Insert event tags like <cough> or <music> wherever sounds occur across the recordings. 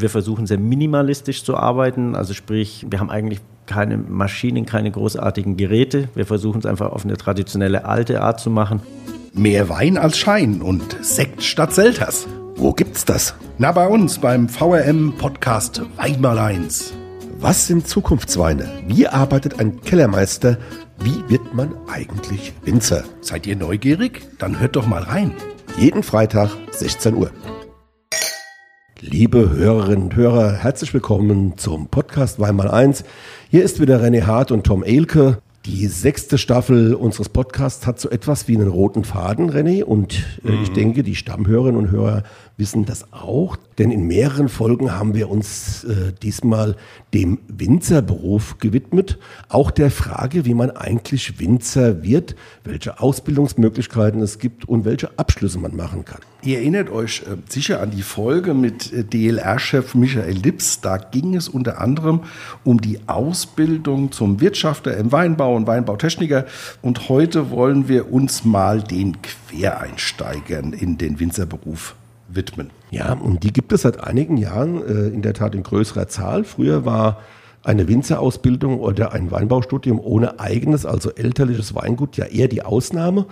Wir versuchen sehr minimalistisch zu arbeiten. Also sprich, wir haben eigentlich keine Maschinen, keine großartigen Geräte. Wir versuchen es einfach auf eine traditionelle alte Art zu machen. Mehr Wein als Schein und Sekt statt Selters. Wo gibt's das? Na, bei uns beim VRM Podcast Weinmal 1. Was sind Zukunftsweine? Wie arbeitet ein Kellermeister? Wie wird man eigentlich Winzer? Seid ihr neugierig? Dann hört doch mal rein. Jeden Freitag 16 Uhr. Liebe Hörerinnen und Hörer, herzlich willkommen zum Podcast Weinmal 1. Hier ist wieder René Hart und Tom Elke. Die sechste Staffel unseres Podcasts hat so etwas wie einen roten Faden, René. Und äh, mhm. ich denke, die Stammhörerinnen und Hörer wissen das auch. Denn in mehreren Folgen haben wir uns äh, diesmal dem Winzerberuf gewidmet. Auch der Frage, wie man eigentlich Winzer wird, welche Ausbildungsmöglichkeiten es gibt und welche Abschlüsse man machen kann. Ihr erinnert euch äh, sicher an die Folge mit äh, DLR-Chef Michael Lips. Da ging es unter anderem um die Ausbildung zum Wirtschafter im Weinbau und Weinbautechniker. Und heute wollen wir uns mal den Quereinsteigern in den Winzerberuf widmen. Ja, und die gibt es seit einigen Jahren äh, in der Tat in größerer Zahl. Früher war eine Winzerausbildung oder ein Weinbaustudium ohne eigenes, also elterliches Weingut ja eher die Ausnahme.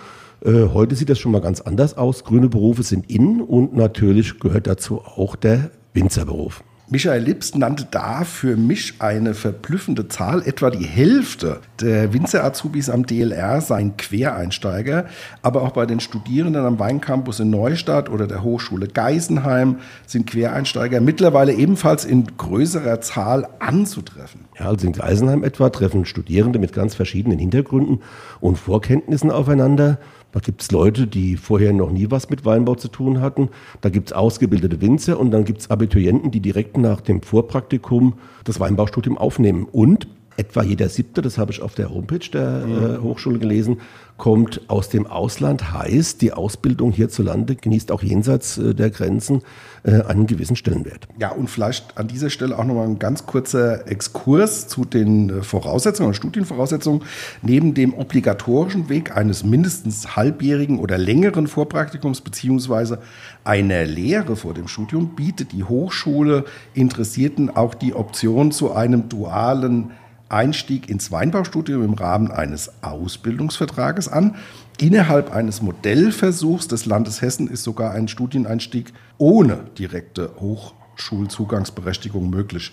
Äh, heute sieht das schon mal ganz anders aus. Grüne Berufe sind in und natürlich gehört dazu auch der Winzerberuf. Michael Lips nannte da für mich eine verblüffende Zahl. Etwa die Hälfte der Winzer-Azubis am DLR seien Quereinsteiger. Aber auch bei den Studierenden am Weincampus in Neustadt oder der Hochschule Geisenheim sind Quereinsteiger mittlerweile ebenfalls in größerer Zahl anzutreffen. Ja, also in Geisenheim etwa treffen Studierende mit ganz verschiedenen Hintergründen und Vorkenntnissen aufeinander. Da gibt es Leute, die vorher noch nie was mit Weinbau zu tun hatten. Da gibt es ausgebildete Winzer und dann gibt es Abiturienten, die direkt nach dem Vorpraktikum das Weinbaustudium aufnehmen. Und etwa jeder siebte, das habe ich auf der Homepage der äh, Hochschule gelesen, kommt aus dem Ausland, heißt, die Ausbildung hierzulande genießt auch jenseits äh, der Grenzen äh, einen gewissen Stellenwert. Ja, und vielleicht an dieser Stelle auch nochmal ein ganz kurzer Exkurs zu den äh, Voraussetzungen und Studienvoraussetzungen. Neben dem obligatorischen Weg eines mindestens halbjährigen oder längeren Vorpraktikums beziehungsweise einer Lehre vor dem Studium bietet die Hochschule Interessierten auch die Option zu einem dualen Einstieg ins Weinbaustudium im Rahmen eines Ausbildungsvertrages an. Innerhalb eines Modellversuchs des Landes Hessen ist sogar ein Studieneinstieg ohne direkte Hochschulzugangsberechtigung möglich.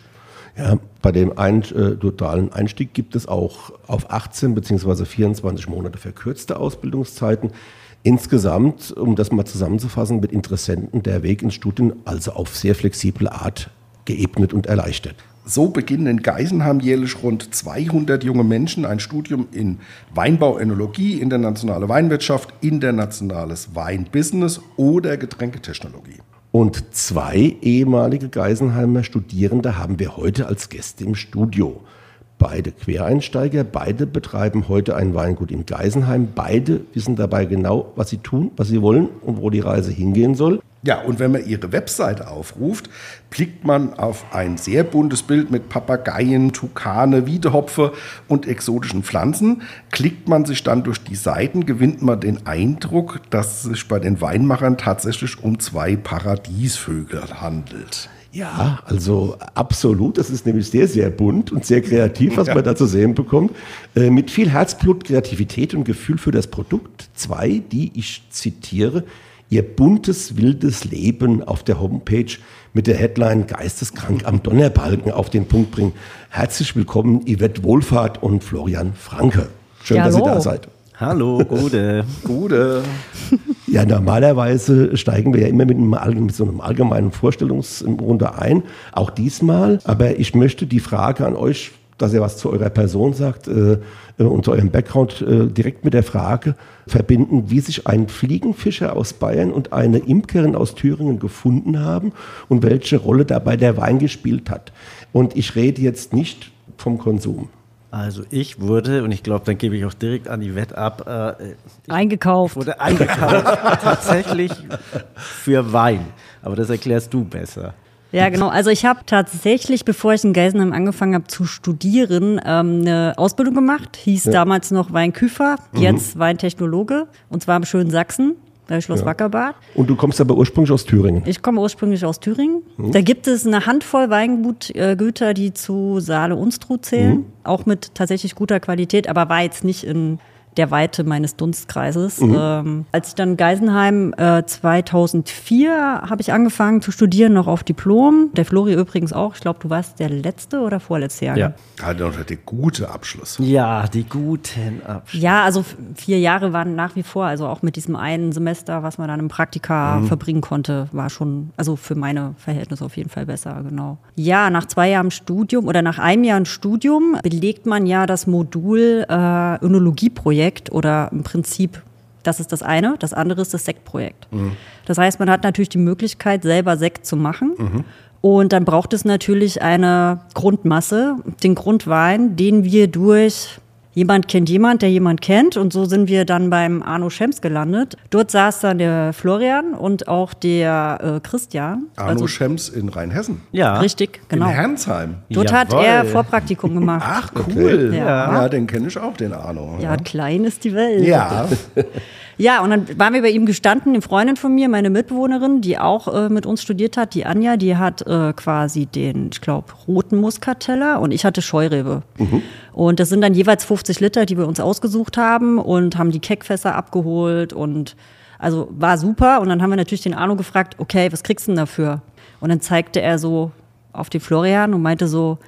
Ja, bei dem ein, äh, totalen Einstieg gibt es auch auf 18 bzw. 24 Monate verkürzte Ausbildungszeiten. Insgesamt, um das mal zusammenzufassen, mit Interessenten der Weg ins Studium also auf sehr flexible Art geebnet und erleichtert. So beginnen in Geisenheim jährlich rund 200 junge Menschen ein Studium in Weinbau, Enologie, internationale Weinwirtschaft, internationales Weinbusiness oder Getränketechnologie. Und zwei ehemalige Geisenheimer Studierende haben wir heute als Gäste im Studio. Beide Quereinsteiger, beide betreiben heute ein Weingut in Geisenheim. Beide wissen dabei genau, was sie tun, was sie wollen und wo die Reise hingehen soll. Ja, und wenn man ihre Webseite aufruft, blickt man auf ein sehr buntes Bild mit Papageien, Tukane, Wiedehopfe und exotischen Pflanzen. Klickt man sich dann durch die Seiten, gewinnt man den Eindruck, dass es sich bei den Weinmachern tatsächlich um zwei Paradiesvögel handelt. Ja, also absolut. Das ist nämlich sehr, sehr bunt und sehr kreativ, was man da zu sehen bekommt. Äh, mit viel Herzblut, Kreativität und Gefühl für das Produkt. Zwei, die ich zitiere, ihr buntes, wildes Leben auf der Homepage mit der Headline Geisteskrank am Donnerbalken auf den Punkt bringen. Herzlich willkommen, Yvette Wohlfahrt und Florian Franke. Schön, ja, dass ihr da seid. Hallo, Gute. <laughs> Gute. Ja, normalerweise steigen wir ja immer mit, einem, mit so einem allgemeinen Vorstellungsrunde ein, auch diesmal. Aber ich möchte die Frage an euch, dass ihr was zu eurer Person sagt äh, und zu eurem Background äh, direkt mit der Frage verbinden, wie sich ein Fliegenfischer aus Bayern und eine Imkerin aus Thüringen gefunden haben und welche Rolle dabei der Wein gespielt hat. Und ich rede jetzt nicht vom Konsum. Also ich wurde, und ich glaube, dann gebe ich auch direkt an die Wett ab, äh, eingekauft. Wurde eingekauft, <laughs> tatsächlich für Wein. Aber das erklärst du besser. Ja, genau. Also ich habe tatsächlich, bevor ich in Geisenheim angefangen habe zu studieren, ähm, eine Ausbildung gemacht. Hieß ja. damals noch Weinküfer, mhm. jetzt Weintechnologe. Und zwar im schönen Sachsen. Bei Schloss Ja. Wackerbad. Und du kommst aber ursprünglich aus Thüringen. Ich komme ursprünglich aus Thüringen. Mhm. Da gibt es eine Handvoll Weingüter, die zu Saale Unstrut zählen. Mhm. Auch mit tatsächlich guter Qualität, aber war jetzt nicht in der Weite meines Dunstkreises. Mhm. Ähm, als ich dann in Geisenheim äh, 2004 habe ich angefangen zu studieren, noch auf Diplom. Der Flori übrigens auch. Ich glaube, du warst der letzte oder vorletzte Jahr. Ja. Hat noch der gute Abschluss. Ja, die guten Abschlüsse. Ja, also vier Jahre waren nach wie vor, also auch mit diesem einen Semester, was man dann im Praktika verbringen konnte, war schon, also für meine Verhältnisse auf jeden Fall besser, genau. Ja, nach zwei Jahren Studium oder nach einem Jahr Studium belegt man ja das Modul äh, Önologieprojekt oder im Prinzip das ist das eine. Das andere ist das Sektprojekt. Das heißt, man hat natürlich die Möglichkeit, selber Sekt zu machen. Und dann braucht es natürlich eine Grundmasse, den Grundwein, den wir durch jemand kennt jemand, der jemand kennt. Und so sind wir dann beim Arno Schems gelandet. Dort saß dann der Florian und auch der äh, Christian. Arno Also, Schems in Rheinhessen. Ja. richtig, genau. In Herrnsheim. Dort hat Jawohl. er Vorpraktikum gemacht. Ach, cool. Ja. Ja. den kenne ich auch, den Arno. Ja, klein ist die Welt. Ja. <laughs> Ja, und dann waren wir bei ihm gestanden, eine Freundin von mir, meine Mitbewohnerin, die auch äh, mit uns studiert hat, die Anja, die hat äh, quasi den, ich glaube, roten Muskateller und ich hatte Scheurebe. Und das sind dann jeweils 50 Liter, die wir uns ausgesucht haben und haben die Keckfässer abgeholt und also war super. Und dann haben wir natürlich den Arno gefragt, okay, was kriegst du denn dafür? Und dann zeigte er so auf den Florian und meinte so,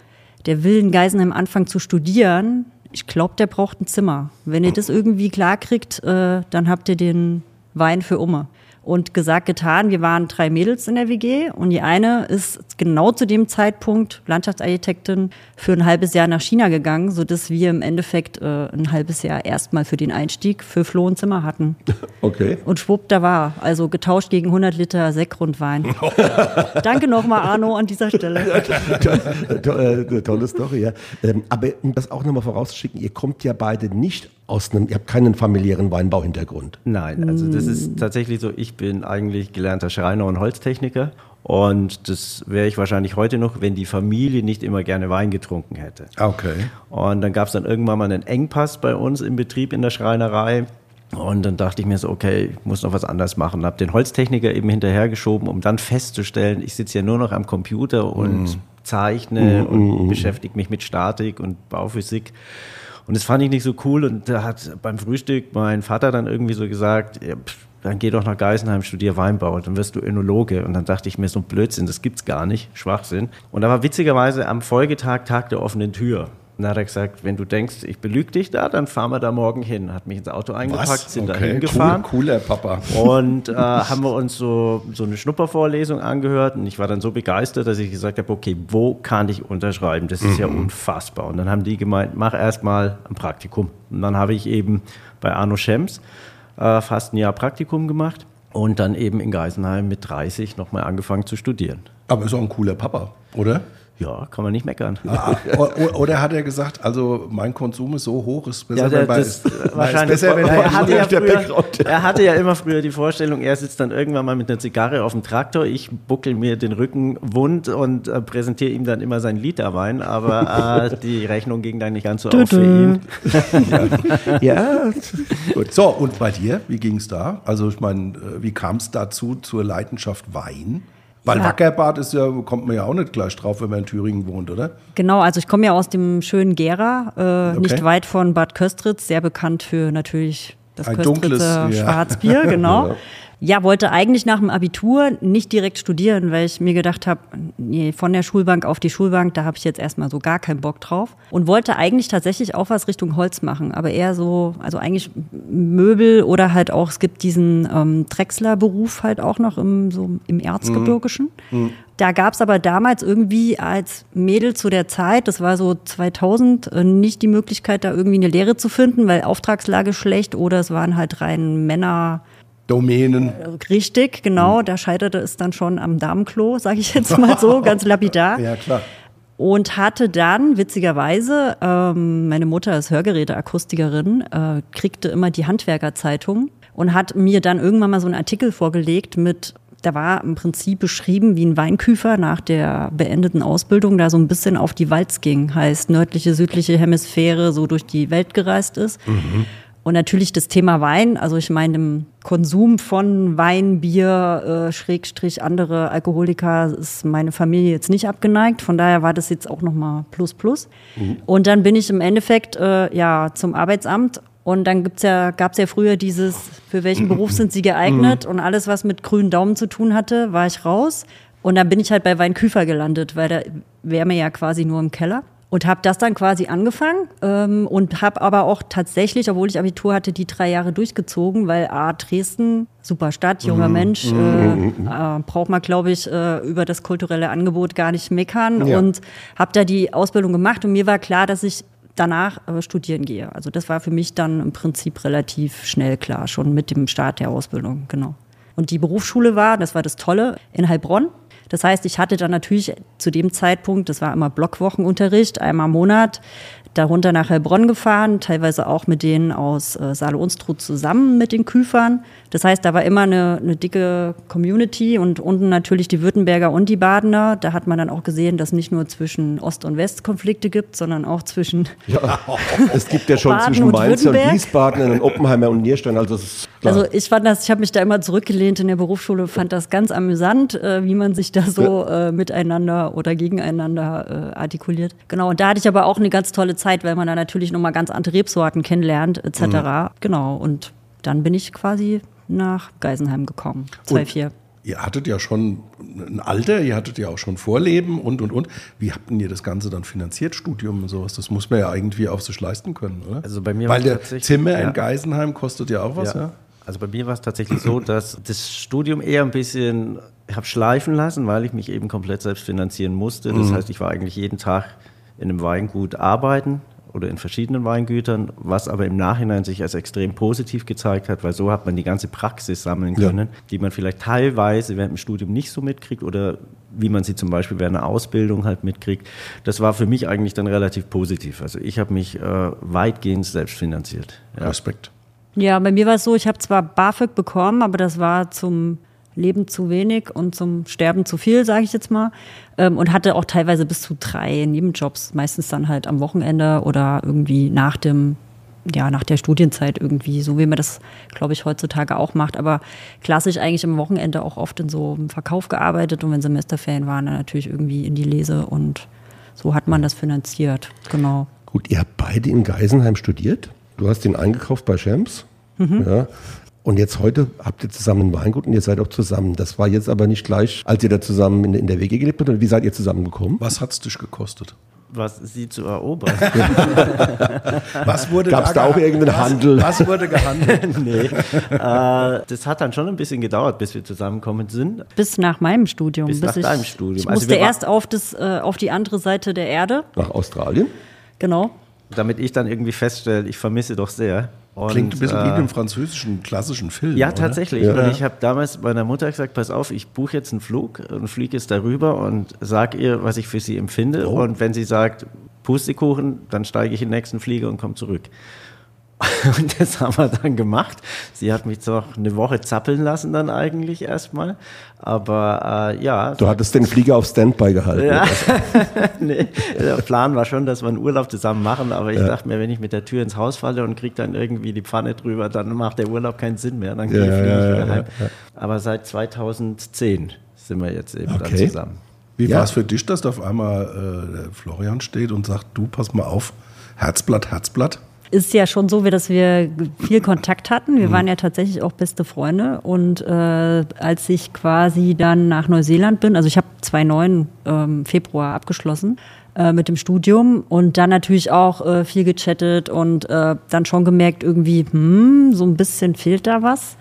der will in Geisenheim anfangen zu studieren. Ich glaube, der braucht ein Zimmer. Wenn ihr das irgendwie klar kriegt, äh, dann habt ihr den Wein für Umme. Und gesagt, getan, wir waren drei Mädels in der WG und die eine ist genau zu dem Zeitpunkt Landschaftsarchitektin für ein halbes Jahr nach China gegangen, sodass wir im Endeffekt äh, ein halbes Jahr erstmal für den Einstieg für Flo ein Zimmer hatten. <laughs> Okay. Und schwupp, da war. Also getauscht gegen 100 Liter Sektgrundwein. <laughs> Danke nochmal, Arno, an dieser Stelle. <laughs> Äh, Tolle Story, ja. Ähm, aber um das auch nochmal vorauszuschicken, ihr kommt ja beide nicht aus einem, ihr habt keinen familiären Weinbauhintergrund. Nein, also das ist tatsächlich so, ich bin eigentlich gelernter Schreiner und Holztechniker und das wäre ich wahrscheinlich heute noch, wenn die Familie nicht immer gerne Wein getrunken hätte. Okay. Und dann gab es dann irgendwann mal einen Engpass bei uns im Betrieb in der Schreinerei. Und dann dachte ich mir so, okay, ich muss noch was anderes machen. Habe den Holztechniker eben hinterhergeschoben, um dann festzustellen, ich sitze ja nur noch am Computer und zeichne und beschäftige mich mit Statik und Bauphysik. Und das fand ich nicht so cool. Und da hat beim Frühstück mein Vater dann irgendwie so gesagt, ja, pff, dann geh doch nach Geisenheim, studier Weinbau, dann wirst du Önologe. Und dann dachte ich mir, so ein Blödsinn, das gibt's gar nicht, Schwachsinn. Und da war witzigerweise am Folgetag Tag der offenen Tür. Und da hat er gesagt, wenn du denkst, ich belüge dich da, dann fahren wir da morgen hin. Hat mich ins Auto eingepackt, sind da hingefahren. Cool, cooler Papa. Und äh, haben wir uns so, so eine Schnuppervorlesung angehört und ich war dann so begeistert, dass ich gesagt habe, okay, wo kann ich unterschreiben? Das ist ja unfassbar. Und dann haben die gemeint, mach erst mal ein Praktikum. Und dann habe ich eben bei Arno Schems äh, fast ein Jahr Praktikum gemacht und dann eben in Geisenheim mit 30 nochmal angefangen zu studieren. Aber ist auch ein cooler Papa, oder? Ja, kann man nicht meckern. Ah, oder hat er gesagt, also mein Konsum ist so hoch, ist besser, Ja, der, das, <laughs> ist, wahrscheinlich. besser, wenn er, hatte ja der früher, Background. er hatte ja immer früher die Vorstellung, er sitzt dann irgendwann mal mit einer Zigarre auf dem Traktor, ich buckel mir den Rücken wund und äh, präsentiere ihm dann immer seinen Literwein, aber äh, <laughs> die Rechnung ging dann nicht ganz so auf für ihn. <laughs> Ja, Gut. So, und bei dir, wie ging es da? Also ich meine, äh, wie kam es dazu zur Leidenschaft Wein? Weil Ja. Wackerbad ist ja, kommt man ja auch nicht gleich drauf, wenn man in Thüringen wohnt, oder? Genau, also ich komme ja aus dem schönen Gera, äh, Okay. nicht weit von Bad Köstritz, sehr bekannt für natürlich das Ein Köstritzer dunkles, ja. Schwarzbier, <laughs> genau. Ja, wollte eigentlich nach dem Abitur nicht direkt studieren, weil ich mir gedacht habe, nee, von der Schulbank auf die Schulbank, da habe ich jetzt erstmal so gar keinen Bock drauf. Und wollte eigentlich tatsächlich auch was Richtung Holz machen, aber eher so, also eigentlich Möbel oder halt auch, es gibt diesen ähm, Drechsler-Beruf halt auch noch im, so im Erzgebirgischen. Da gab es aber damals irgendwie als Mädel zu der Zeit, das war so 2000, äh, nicht die Möglichkeit, da irgendwie eine Lehre zu finden, weil Auftragslage schlecht oder es waren halt rein Männer. Domänen. Richtig, genau, da scheiterte es dann schon am Damenklo, sage ich jetzt mal so, <laughs> ganz lapidar. Ja, klar. Und hatte dann, witzigerweise, ähm, meine Mutter ist Hörgeräteakustikerin, äh, kriegte immer die Handwerkerzeitung und hat mir dann irgendwann mal so einen Artikel vorgelegt mit, da war im Prinzip beschrieben, wie ein Weinküfer nach der beendeten Ausbildung da so ein bisschen auf die Walz ging, heißt nördliche, südliche Hemisphäre, so durch die Welt gereist ist. Und natürlich das Thema Wein, also ich meine, im Konsum von Wein, Bier, äh, Schrägstrich andere Alkoholiker ist meine Familie jetzt nicht abgeneigt. Von daher war das jetzt auch nochmal plus plus. Mhm. Und dann bin ich im Endeffekt äh, ja zum Arbeitsamt und dann gibt's ja, gab's ja früher dieses, für welchen Beruf sind Sie geeignet? Und alles, was mit grünen Daumen zu tun hatte, war ich raus. Und dann bin ich halt bei Weinküfer gelandet, weil da wäre mir ja quasi nur im Keller und habe das dann quasi angefangen ähm, und habe aber auch tatsächlich, obwohl ich Abitur hatte, die drei Jahre durchgezogen, weil A, Dresden, super Stadt, junger mhm. Mensch, mhm. äh, mhm. äh, braucht man, glaube ich, äh, über das kulturelle Angebot gar nicht meckern ja. und habe da die Ausbildung gemacht und mir war klar, dass ich danach äh, studieren gehe. Also das war für mich dann im Prinzip relativ schnell klar, schon mit dem Start der Ausbildung, genau. Und die Berufsschule war, das war das Tolle, in Heilbronn. Das heißt, ich hatte dann natürlich zu dem Zeitpunkt, das war immer Blockwochenunterricht, einmal im Monat, darunter nach Heilbronn gefahren, teilweise auch mit denen aus äh, Saale-Unstrut zusammen mit den Küfern. Das heißt, da war immer eine, eine dicke Community und unten natürlich die Württemberger und die Badener. Da hat man dann auch gesehen, dass nicht nur zwischen Ost- und West Konflikte gibt, sondern auch zwischen. Ja, <laughs> es gibt ja schon Baden zwischen Mainz und, und Wiesbaden und Oppenheimer und Nierstein. Also, also ich fand das, ich habe mich da immer zurückgelehnt in der Berufsschule, fand das ganz amüsant, äh, wie man sich da so äh, miteinander oder gegeneinander äh, artikuliert. Genau, und da hatte ich aber auch eine ganz tolle Zeit, weil man da natürlich nochmal ganz andere Rebsorten kennenlernt, etc. Mhm. Genau, und dann bin ich quasi nach Geisenheim gekommen. 2004. Ihr hattet ja schon ein Alter, ihr hattet ja auch schon Vorleben und und und. Wie habt ihr das Ganze dann finanziert, Studium und sowas? Das muss man ja irgendwie auf sich leisten können, oder? Also bei mir Weil der Zimmer ja. in Geisenheim kostet ja auch was, ja. ja? Also bei mir war es tatsächlich so, dass das Studium eher ein bisschen, ich habe schleifen lassen, weil ich mich eben komplett selbst finanzieren musste. Das mhm. heißt, ich war eigentlich jeden Tag in einem Weingut arbeiten, oder in verschiedenen Weingütern, was aber im Nachhinein sich als extrem positiv gezeigt hat, weil so hat man die ganze Praxis sammeln können, ja. die man vielleicht teilweise während dem Studium nicht so mitkriegt oder wie man sie zum Beispiel während einer Ausbildung halt mitkriegt. Das war für mich eigentlich dann relativ positiv. Also ich habe mich äh, weitgehend selbst finanziert. Ja. Respekt. Ja, bei mir war es so, ich habe zwar BAföG bekommen, aber das war zum Leben zu wenig und zum Sterben zu viel, sage ich jetzt mal. Ähm, und hatte auch teilweise bis zu drei Nebenjobs, meistens dann halt am Wochenende oder irgendwie nach dem, ja, nach der Studienzeit irgendwie, so wie man das, glaube ich, heutzutage auch macht. Aber klassisch eigentlich am Wochenende auch oft in so einem Verkauf gearbeitet und wenn Semesterferien waren, dann natürlich irgendwie in die Lese und so hat man das finanziert, genau. Gut, ihr habt beide in Geisenheim studiert. Du hast den eingekauft bei Shams. Mhm. Ja. Und jetzt heute habt ihr zusammen ein Weingut und ihr seid auch zusammen. Das war jetzt aber nicht gleich, als ihr da zusammen in, in der WG gelebt habt. Oder wie seid ihr zusammengekommen? Was hat es dich gekostet? was sie zu erobern. <laughs> was wurde Gab es da, da auch irgendeinen Handel? Was wurde gehandelt? <laughs> nee. Äh, das hat dann schon ein bisschen gedauert, bis wir zusammengekommen sind. Bis nach meinem Studium. Bis, bis nach deinem Studium. Ich also musste erst auf, das, äh, auf die andere Seite der Erde. Nach Australien? Genau. Damit ich dann irgendwie feststelle, ich vermisse doch sehr. Und, Klingt ein bisschen äh, wie im französischen klassischen Film. Ja, oder? tatsächlich. Ja. Und ich habe damals meiner Mutter gesagt: Pass auf, ich buche jetzt einen Flug und fliege jetzt darüber und sage ihr, was ich für sie empfinde. Oh. Und wenn sie sagt, Pustekuchen, dann steige ich in den nächsten Flieger und komme zurück. <laughs> Und das haben wir dann gemacht. Sie hat mich zwar eine Woche zappeln lassen dann eigentlich erstmal, aber äh, ja. Du hattest den Flieger auf Standby gehalten. Ja. <laughs> nee, der Plan war schon, dass wir einen Urlaub zusammen machen, aber ich ja. dachte mir, wenn ich mit der Tür ins Haus falle und kriege dann irgendwie die Pfanne drüber, dann macht der Urlaub keinen Sinn mehr, dann gehe ja, ich wieder heim. Aber seit 2010 sind wir jetzt eben okay. dann zusammen. Wie war es für dich, dass da auf einmal äh, Florian steht und sagt, du pass mal auf, Herzblatt, Herzblatt? Ist ja schon so, dass wir viel Kontakt hatten. Wir mhm. waren ja tatsächlich auch beste Freunde. Und äh, als ich quasi dann nach Neuseeland bin, also ich habe 2009 ähm, Februar abgeschlossen äh, mit dem Studium und dann natürlich auch äh, viel gechattet und äh, dann schon gemerkt, irgendwie, hm, so ein bisschen fehlt da was.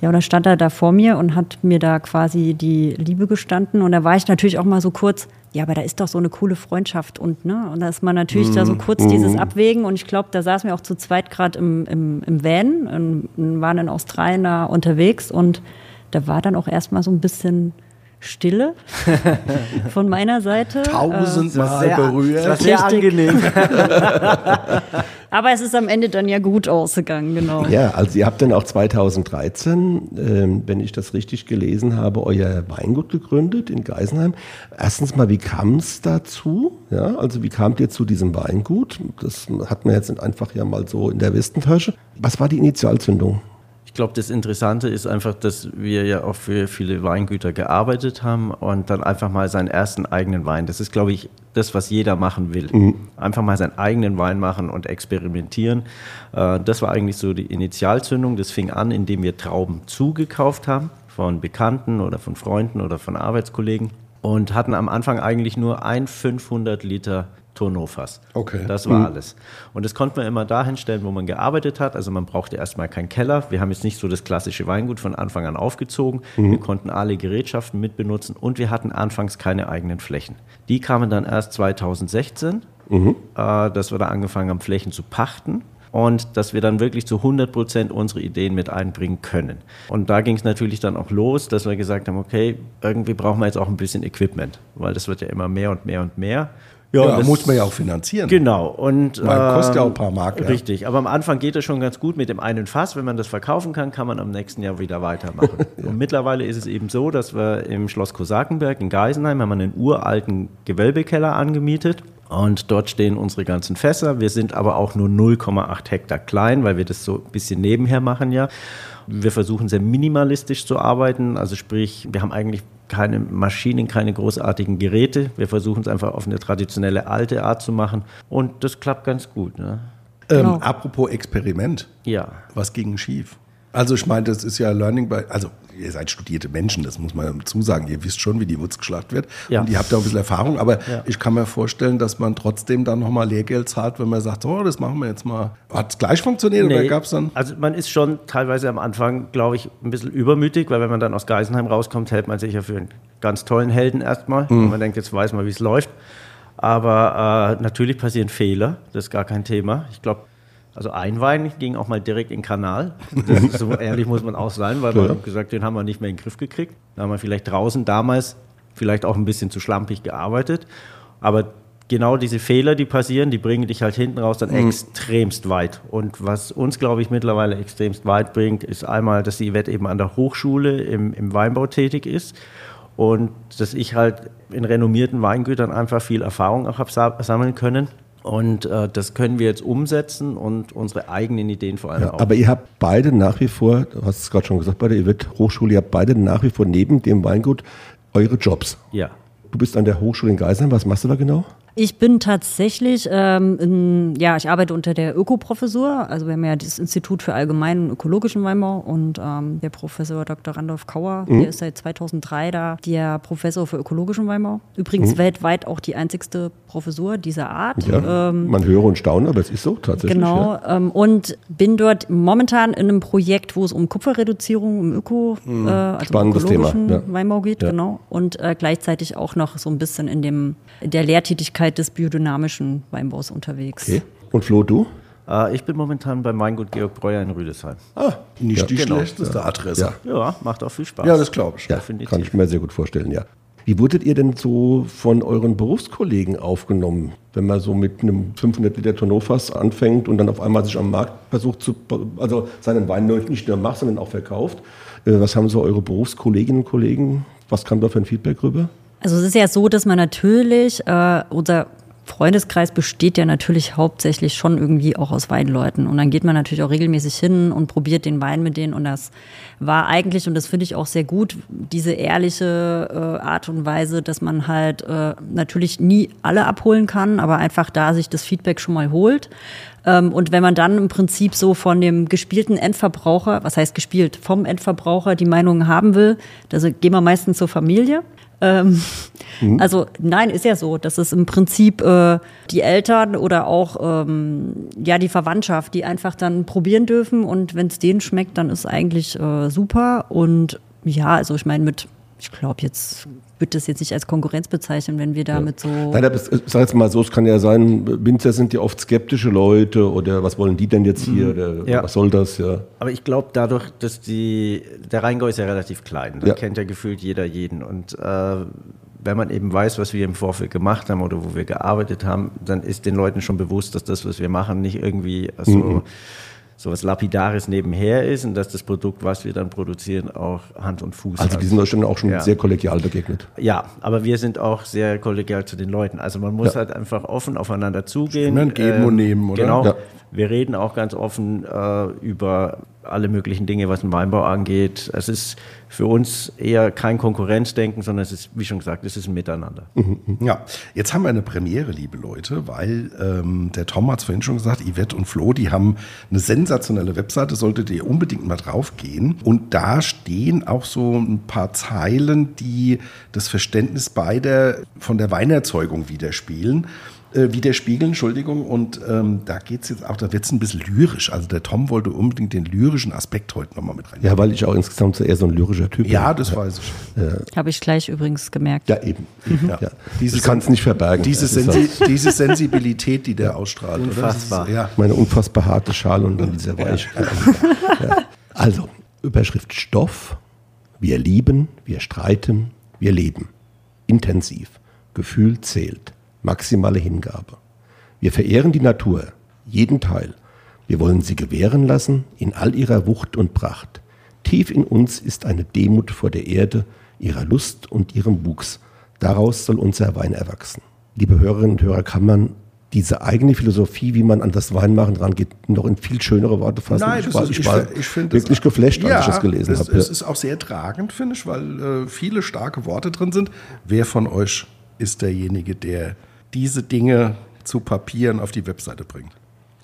Ja, und dann stand er da vor mir und hat mir da quasi die Liebe gestanden. Und da war ich natürlich auch mal so kurz, ja, aber da ist doch so eine coole Freundschaft und ne, und da ist man natürlich mm, da so mhm. kurz mm. dieses mhm. Abwägen und ich glaube, da saßen wir auch zu zweit gerade im, im, im Van und waren in Australien da unterwegs und da war dann auch erstmal so ein bisschen Stille <laughs> von meiner Seite. Tausendmal berührt. Das war sehr angenehm. <laughs> Aber es ist am Ende dann ja gut ausgegangen, genau. Ja, also ihr habt dann auch 2013, ähm, wenn ich das richtig gelesen habe, euer Weingut gegründet in Geisenheim. Erstens mal, wie kam es dazu? Ja, also wie kamt ihr zu diesem Weingut? Das hat man jetzt einfach ja mal so in der Westentasche. Was war die Initialzündung? Ich glaube, das Interessante ist einfach, dass wir ja auch für viele Weingüter gearbeitet haben und dann einfach mal seinen ersten eigenen Wein. Das ist, glaube ich, das, was jeder machen will. Einfach mal seinen eigenen Wein machen und experimentieren. Äh, Das war eigentlich so die Initialzündung. Das fing an, indem wir Trauben zugekauft haben von Bekannten oder von Freunden oder von Arbeitskollegen und hatten am Anfang eigentlich nur ein 500 Liter Tonneaufass. Okay. Das war alles. Und das konnte man immer dahin stellen, wo man gearbeitet hat. Also man brauchte erstmal keinen Keller. Wir haben jetzt nicht so das klassische Weingut von Anfang an aufgezogen. Wir konnten alle Gerätschaften mitbenutzen und wir hatten anfangs keine eigenen Flächen. Die kamen dann erst 2016, äh, dass wir da angefangen haben, Flächen zu pachten. Und dass wir dann wirklich zu 100 Prozent unsere Ideen mit einbringen können. Und da ging es natürlich dann auch los, dass wir gesagt haben, okay, irgendwie brauchen wir jetzt auch ein bisschen Equipment, weil das wird ja immer mehr und mehr und mehr. Ja, das- muss man ja auch finanzieren. Genau. Und, Weil kostet ja auch ähm, ein paar Mark, ja. Richtig. Aber am Anfang geht es schon ganz gut mit dem einen Fass. Wenn man das verkaufen kann, kann man am nächsten Jahr wieder weitermachen. <laughs> Und mittlerweile ist es eben so, dass wir im Schloss Kosakenberg in Geisenheim haben wir einen uralten Gewölbekeller angemietet. Und dort stehen unsere ganzen Fässer. Wir sind aber auch nur 0,8 Hektar klein, weil wir das so ein bisschen nebenher machen ja. Wir versuchen sehr minimalistisch zu arbeiten. Also sprich, wir haben eigentlich keine Maschinen, keine großartigen Geräte. Wir versuchen es einfach auf eine traditionelle alte Art zu machen. Und das klappt ganz gut. Ne? Ähm, Genau. apropos Experiment. Ja. Was ging schief? Also ich meine, das ist ja Learning by, also ihr seid studierte Menschen, das muss man dazu sagen. Ihr wisst schon, wie die Wurz geschlagt wird Ja. und ihr habt ja auch ein bisschen Erfahrung, aber Ja. ich kann mir vorstellen, dass man trotzdem dann nochmal Lehrgeld zahlt, wenn man sagt, oh, das machen wir jetzt mal. Hat es gleich funktioniert oder Nee, gab es dann? Also man ist schon teilweise am Anfang, glaube ich, ein bisschen übermütig, weil wenn man dann aus Geisenheim rauskommt, hält man sich ja für einen ganz tollen Helden erstmal. Und man denkt, jetzt weiß man, wie es läuft. Aber äh, natürlich passieren Fehler, das ist gar kein Thema. Ich glaube, also ein Wein ging auch mal direkt in den Kanal. Ist so ehrlich muss man auch sein, weil man hat gesagt, den haben wir nicht mehr in den Griff gekriegt. Da haben wir vielleicht draußen damals vielleicht auch ein bisschen zu schlampig gearbeitet. Aber genau diese Fehler, die passieren, die bringen dich halt hinten raus dann extremst weit. Und was uns, glaube ich, mittlerweile extremst weit bringt, ist einmal, dass die Yvette eben an der Hochschule im, im Weinbau tätig ist und dass ich halt in renommierten Weingütern einfach viel Erfahrung auch habe sa- sammeln können. Und äh, das können wir jetzt umsetzen und unsere eigenen Ideen vor allem Ja, auch. aber ihr habt beide nach wie vor, du hast es gerade schon gesagt, bei der EWIT Hochschule, ihr habt beide nach wie vor neben dem Weingut eure Jobs. ja. Du bist an der Hochschule in Geisenheim, was machst du da genau? Ich bin tatsächlich, ähm, in, ja, ich arbeite unter der Ökoprofessur. Also wir haben ja das Institut für allgemeinen und ökologischen Weinbau und ähm, der Professor Dr. Randolph Kauer, der ist seit 2003 da der Professor für ökologischen Weinbau. Übrigens weltweit auch die einzigste Professur dieser Art. Ja, man höre und staune, aber es ist so tatsächlich. Genau, Ja. ähm, und bin dort momentan in einem Projekt, wo es um Kupferreduzierung, um Öko, äh, also um Spannendes ökologischen Thema, ja. Weinbau geht, genau. Und äh, gleichzeitig auch noch so ein bisschen in dem in der Lehrtätigkeit des biodynamischen Weinbaus unterwegs. Okay. Und Flo, du? Äh, ich bin momentan beim Weingut Georg Breuer in Rüdesheim. Ah, nicht die genau. schlechteste Adresse. Ja. Ja, macht auch viel Spaß. Ja, das glaube ich. Ja, Definitiv. kann ich mir sehr gut vorstellen, ja. Wie wurdet ihr denn so von euren Berufskollegen aufgenommen, wenn man so mit einem 500 Liter Tonneaufass anfängt und dann auf einmal sich am Markt versucht zu, also seinen Wein nicht nur macht, sondern auch verkauft? Äh, Was haben so eure Berufskolleginnen und Kollegen, was kam da für ein Feedback rüber? Also es ist ja so, dass man natürlich, äh, unser Freundeskreis besteht ja natürlich hauptsächlich schon irgendwie auch aus Weinleuten. Und dann geht man natürlich auch regelmäßig hin und probiert den Wein mit denen. Und das war eigentlich, und das finde ich auch sehr gut, diese ehrliche äh, Art und Weise, dass man halt äh, natürlich nie alle abholen kann, aber einfach da sich das Feedback schon mal holt. Ähm, und wenn man dann im Prinzip so von dem gespielten Endverbraucher, was heißt gespielt, vom Endverbraucher die Meinung haben will, also gehen wir meistens zur Familie. Ähm, Also nein, ist ja so, dass es im Prinzip äh, die Eltern oder auch ähm, ja die Verwandtschaft, die einfach dann probieren dürfen. Und wenn es denen schmeckt, dann ist eigentlich äh, super. Und ja, also ich meine mit, ich glaube jetzt würde das jetzt nicht als Konkurrenz bezeichnen, wenn wir damit so. Nein, aber ich sag jetzt mal so, es kann ja sein, Winzer sind ja oft skeptische Leute oder was wollen die denn jetzt hier oder Ja. was soll das, ja. Aber ich glaube, dadurch, dass die, der Rheingau ist ja relativ klein, da Ja. kennt ja gefühlt jeder jeden. Und äh, wenn man eben weiß, was wir im Vorfeld gemacht haben oder wo wir gearbeitet haben, dann ist den Leuten schon bewusst, dass das, was wir machen, nicht irgendwie so, so was Lapidares nebenher ist und dass das Produkt, was wir dann produzieren, auch Hand und Fuß Also hat. die sind euch dann auch schon Ja. sehr kollegial begegnet. Ja, aber wir sind auch sehr kollegial zu den Leuten. Also man muss Ja. halt einfach offen aufeinander zugehen. Stimmen, geben und nehmen, oder? Genau. Ja. Wir reden auch ganz offen äh, über alle möglichen Dinge, was den Weinbau angeht. Es ist für uns eher kein Konkurrenzdenken, sondern es ist, wie schon gesagt, es ist ein Miteinander. Ja, jetzt haben wir eine Premiere, liebe Leute, weil ähm, der Tom hat es vorhin schon gesagt, Yvette und Flo, die haben eine sensationelle Webseite, solltet ihr unbedingt mal drauf gehen. Und da stehen auch so ein paar Zeilen, die das Verständnis beider von der Weinerzeugung widerspiegeln. Äh, widerspiegeln, Entschuldigung. Und ähm, da geht es jetzt auch, da wird es ein bisschen lyrisch. Also der Tom wollte unbedingt den lyrischen Aspekt heute nochmal mit rein. Ja, weil ich auch insgesamt so eher so ein lyrischer Typ Ja, bin. das weiß ich. Habe ich gleich übrigens gemerkt. Ja, eben. Ja. Diese ich kann es nicht verbergen. Diese, Sensi diese Sensibilität, die der ausstrahlt. Unfassbar. Oder? Ist, ja. meine unfassbar harte Schale und dann dieser Weich. Ja. Also, Überschrift Stoff. Wir lieben, wir streiten, wir leben. Intensiv. Gefühl zählt. Maximale Hingabe. Wir verehren die Natur, jeden Teil. Wir wollen sie gewähren lassen in all ihrer Wucht und Pracht. Tief in uns ist eine Demut vor der Erde, ihrer Lust und ihrem Wuchs. Daraus soll unser Wein erwachsen. Liebe Hörerinnen und Hörer, kann man diese eigene Philosophie, wie man an das Weinmachen rangeht, noch in viel schönere Worte fassen? Nein, ich das war, ist, ich war ich finde wirklich das- geflasht, als ja, ich das gelesen es, habe. Es ist auch sehr tragend, finde ich, weil äh, viele starke Worte drin sind. Wer von euch ist derjenige, der diese Dinge zu Papieren auf die Webseite bringt?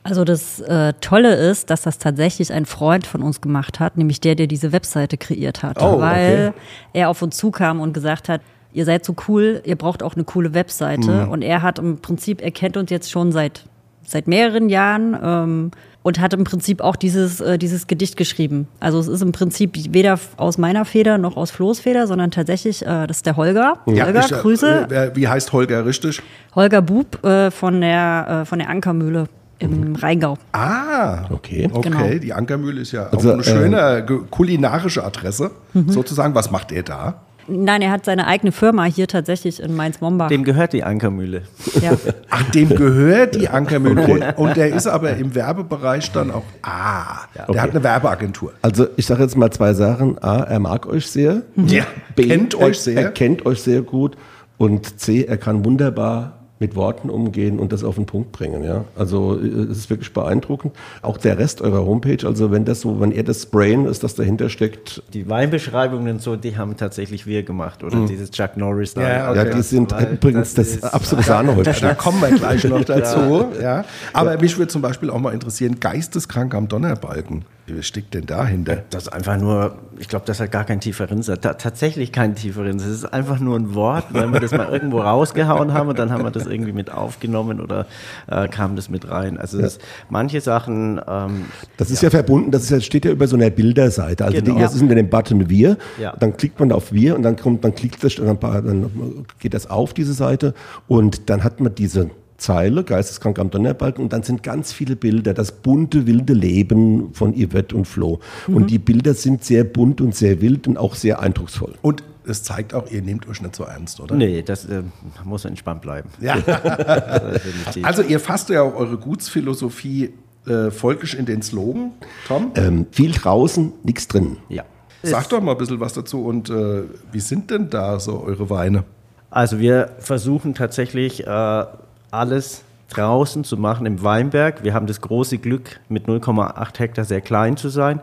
Also das äh, Tolle ist, dass das tatsächlich ein Freund von uns gemacht hat, nämlich der, der diese Webseite kreiert hat. Oh, weil okay. er auf uns zukam und gesagt hat, ihr seid so cool, ihr braucht auch eine coole Webseite. Und er hat im Prinzip, er kennt uns jetzt schon seit, seit mehreren Jahren ähm, und hat im Prinzip auch dieses, äh, dieses Gedicht geschrieben. Also es ist im Prinzip weder aus meiner Feder noch aus Flo's Feder, sondern tatsächlich, äh, das ist der Holger. Holger, ich, äh, Grüße. äh, wer- wie heißt Holger richtig? Holger Bub äh, von, der, äh, von der Ankermühle im Rheingau. Ah, Okay. Okay, Genau. die Ankermühle ist ja Also, auch eine schöne ge- kulinarische Adresse, sozusagen. Was macht er da? Nein, er hat seine eigene Firma hier tatsächlich in Mainz-Mombach. Dem gehört die Ankermühle. Ja. <laughs> Ach, dem gehört die Ankermühle. Und, und der ist aber im Werbebereich dann auch. Ah, der hat eine Werbeagentur. Also ich sage jetzt mal zwei Sachen. A, er mag euch sehr. Ja, B, kennt er, euch sehr. Er kennt euch sehr gut. Und C, er kann wunderbar mit Worten umgehen und das auf den Punkt bringen. Ja? Also äh, es ist wirklich beeindruckend. Auch der Rest eurer Homepage, also wenn das so, wenn er das Brain ist, das dahinter steckt, Die Weinbeschreibungen und so, die haben tatsächlich wir gemacht. Oder dieses Chuck Norris. Ja, ja, Okay. die sind Weil übrigens das, ist- absolute <laughs> Sahne heute. Da kommen wir gleich noch <laughs> dazu. ja. Aber mich würde zum Beispiel auch mal interessieren, geisteskrank am Donnerbalken. Wie steckt denn dahinter? Das ist einfach nur, ich glaube, das hat gar keinen tieferen Sinn. Ta tatsächlich keinen tieferen Sinn. Es ist einfach nur ein Wort, weil wir das mal irgendwo rausgehauen haben und dann haben wir das irgendwie mit aufgenommen oder äh, kam das mit rein. Also das, manche Sachen, ähm, Das ist ja, verbunden, das ist ja, steht ja über so einer Bilderseite. Also Genau. die, das ist unter dem Button Wir. Ja. Dann klickt man auf Wir und dann kommt, dann klickt das, dann, dann geht das auf diese Seite und dann hat man diese Zeile, Geisteskrank am Donnerbalken, und dann sind ganz viele Bilder, das bunte, wilde Leben von Yvette und Flo. Und die Bilder sind sehr bunt und sehr wild und auch sehr eindrucksvoll. Und es zeigt auch, ihr nehmt euch nicht so ernst, oder? nee, das äh, muss entspannt bleiben. Ja. <laughs> Also ihr fasst ja auch eure Gutsphilosophie äh, folgisch in den Slogan, Tom. Ähm, viel draußen, nichts drin. ja. Sag doch mal ein bisschen was dazu und äh, wie sind denn da so eure Weine? Also wir versuchen tatsächlich äh, alles draußen zu machen im Weinberg. Wir haben das große Glück, mit 0,8 Hektar sehr klein zu sein.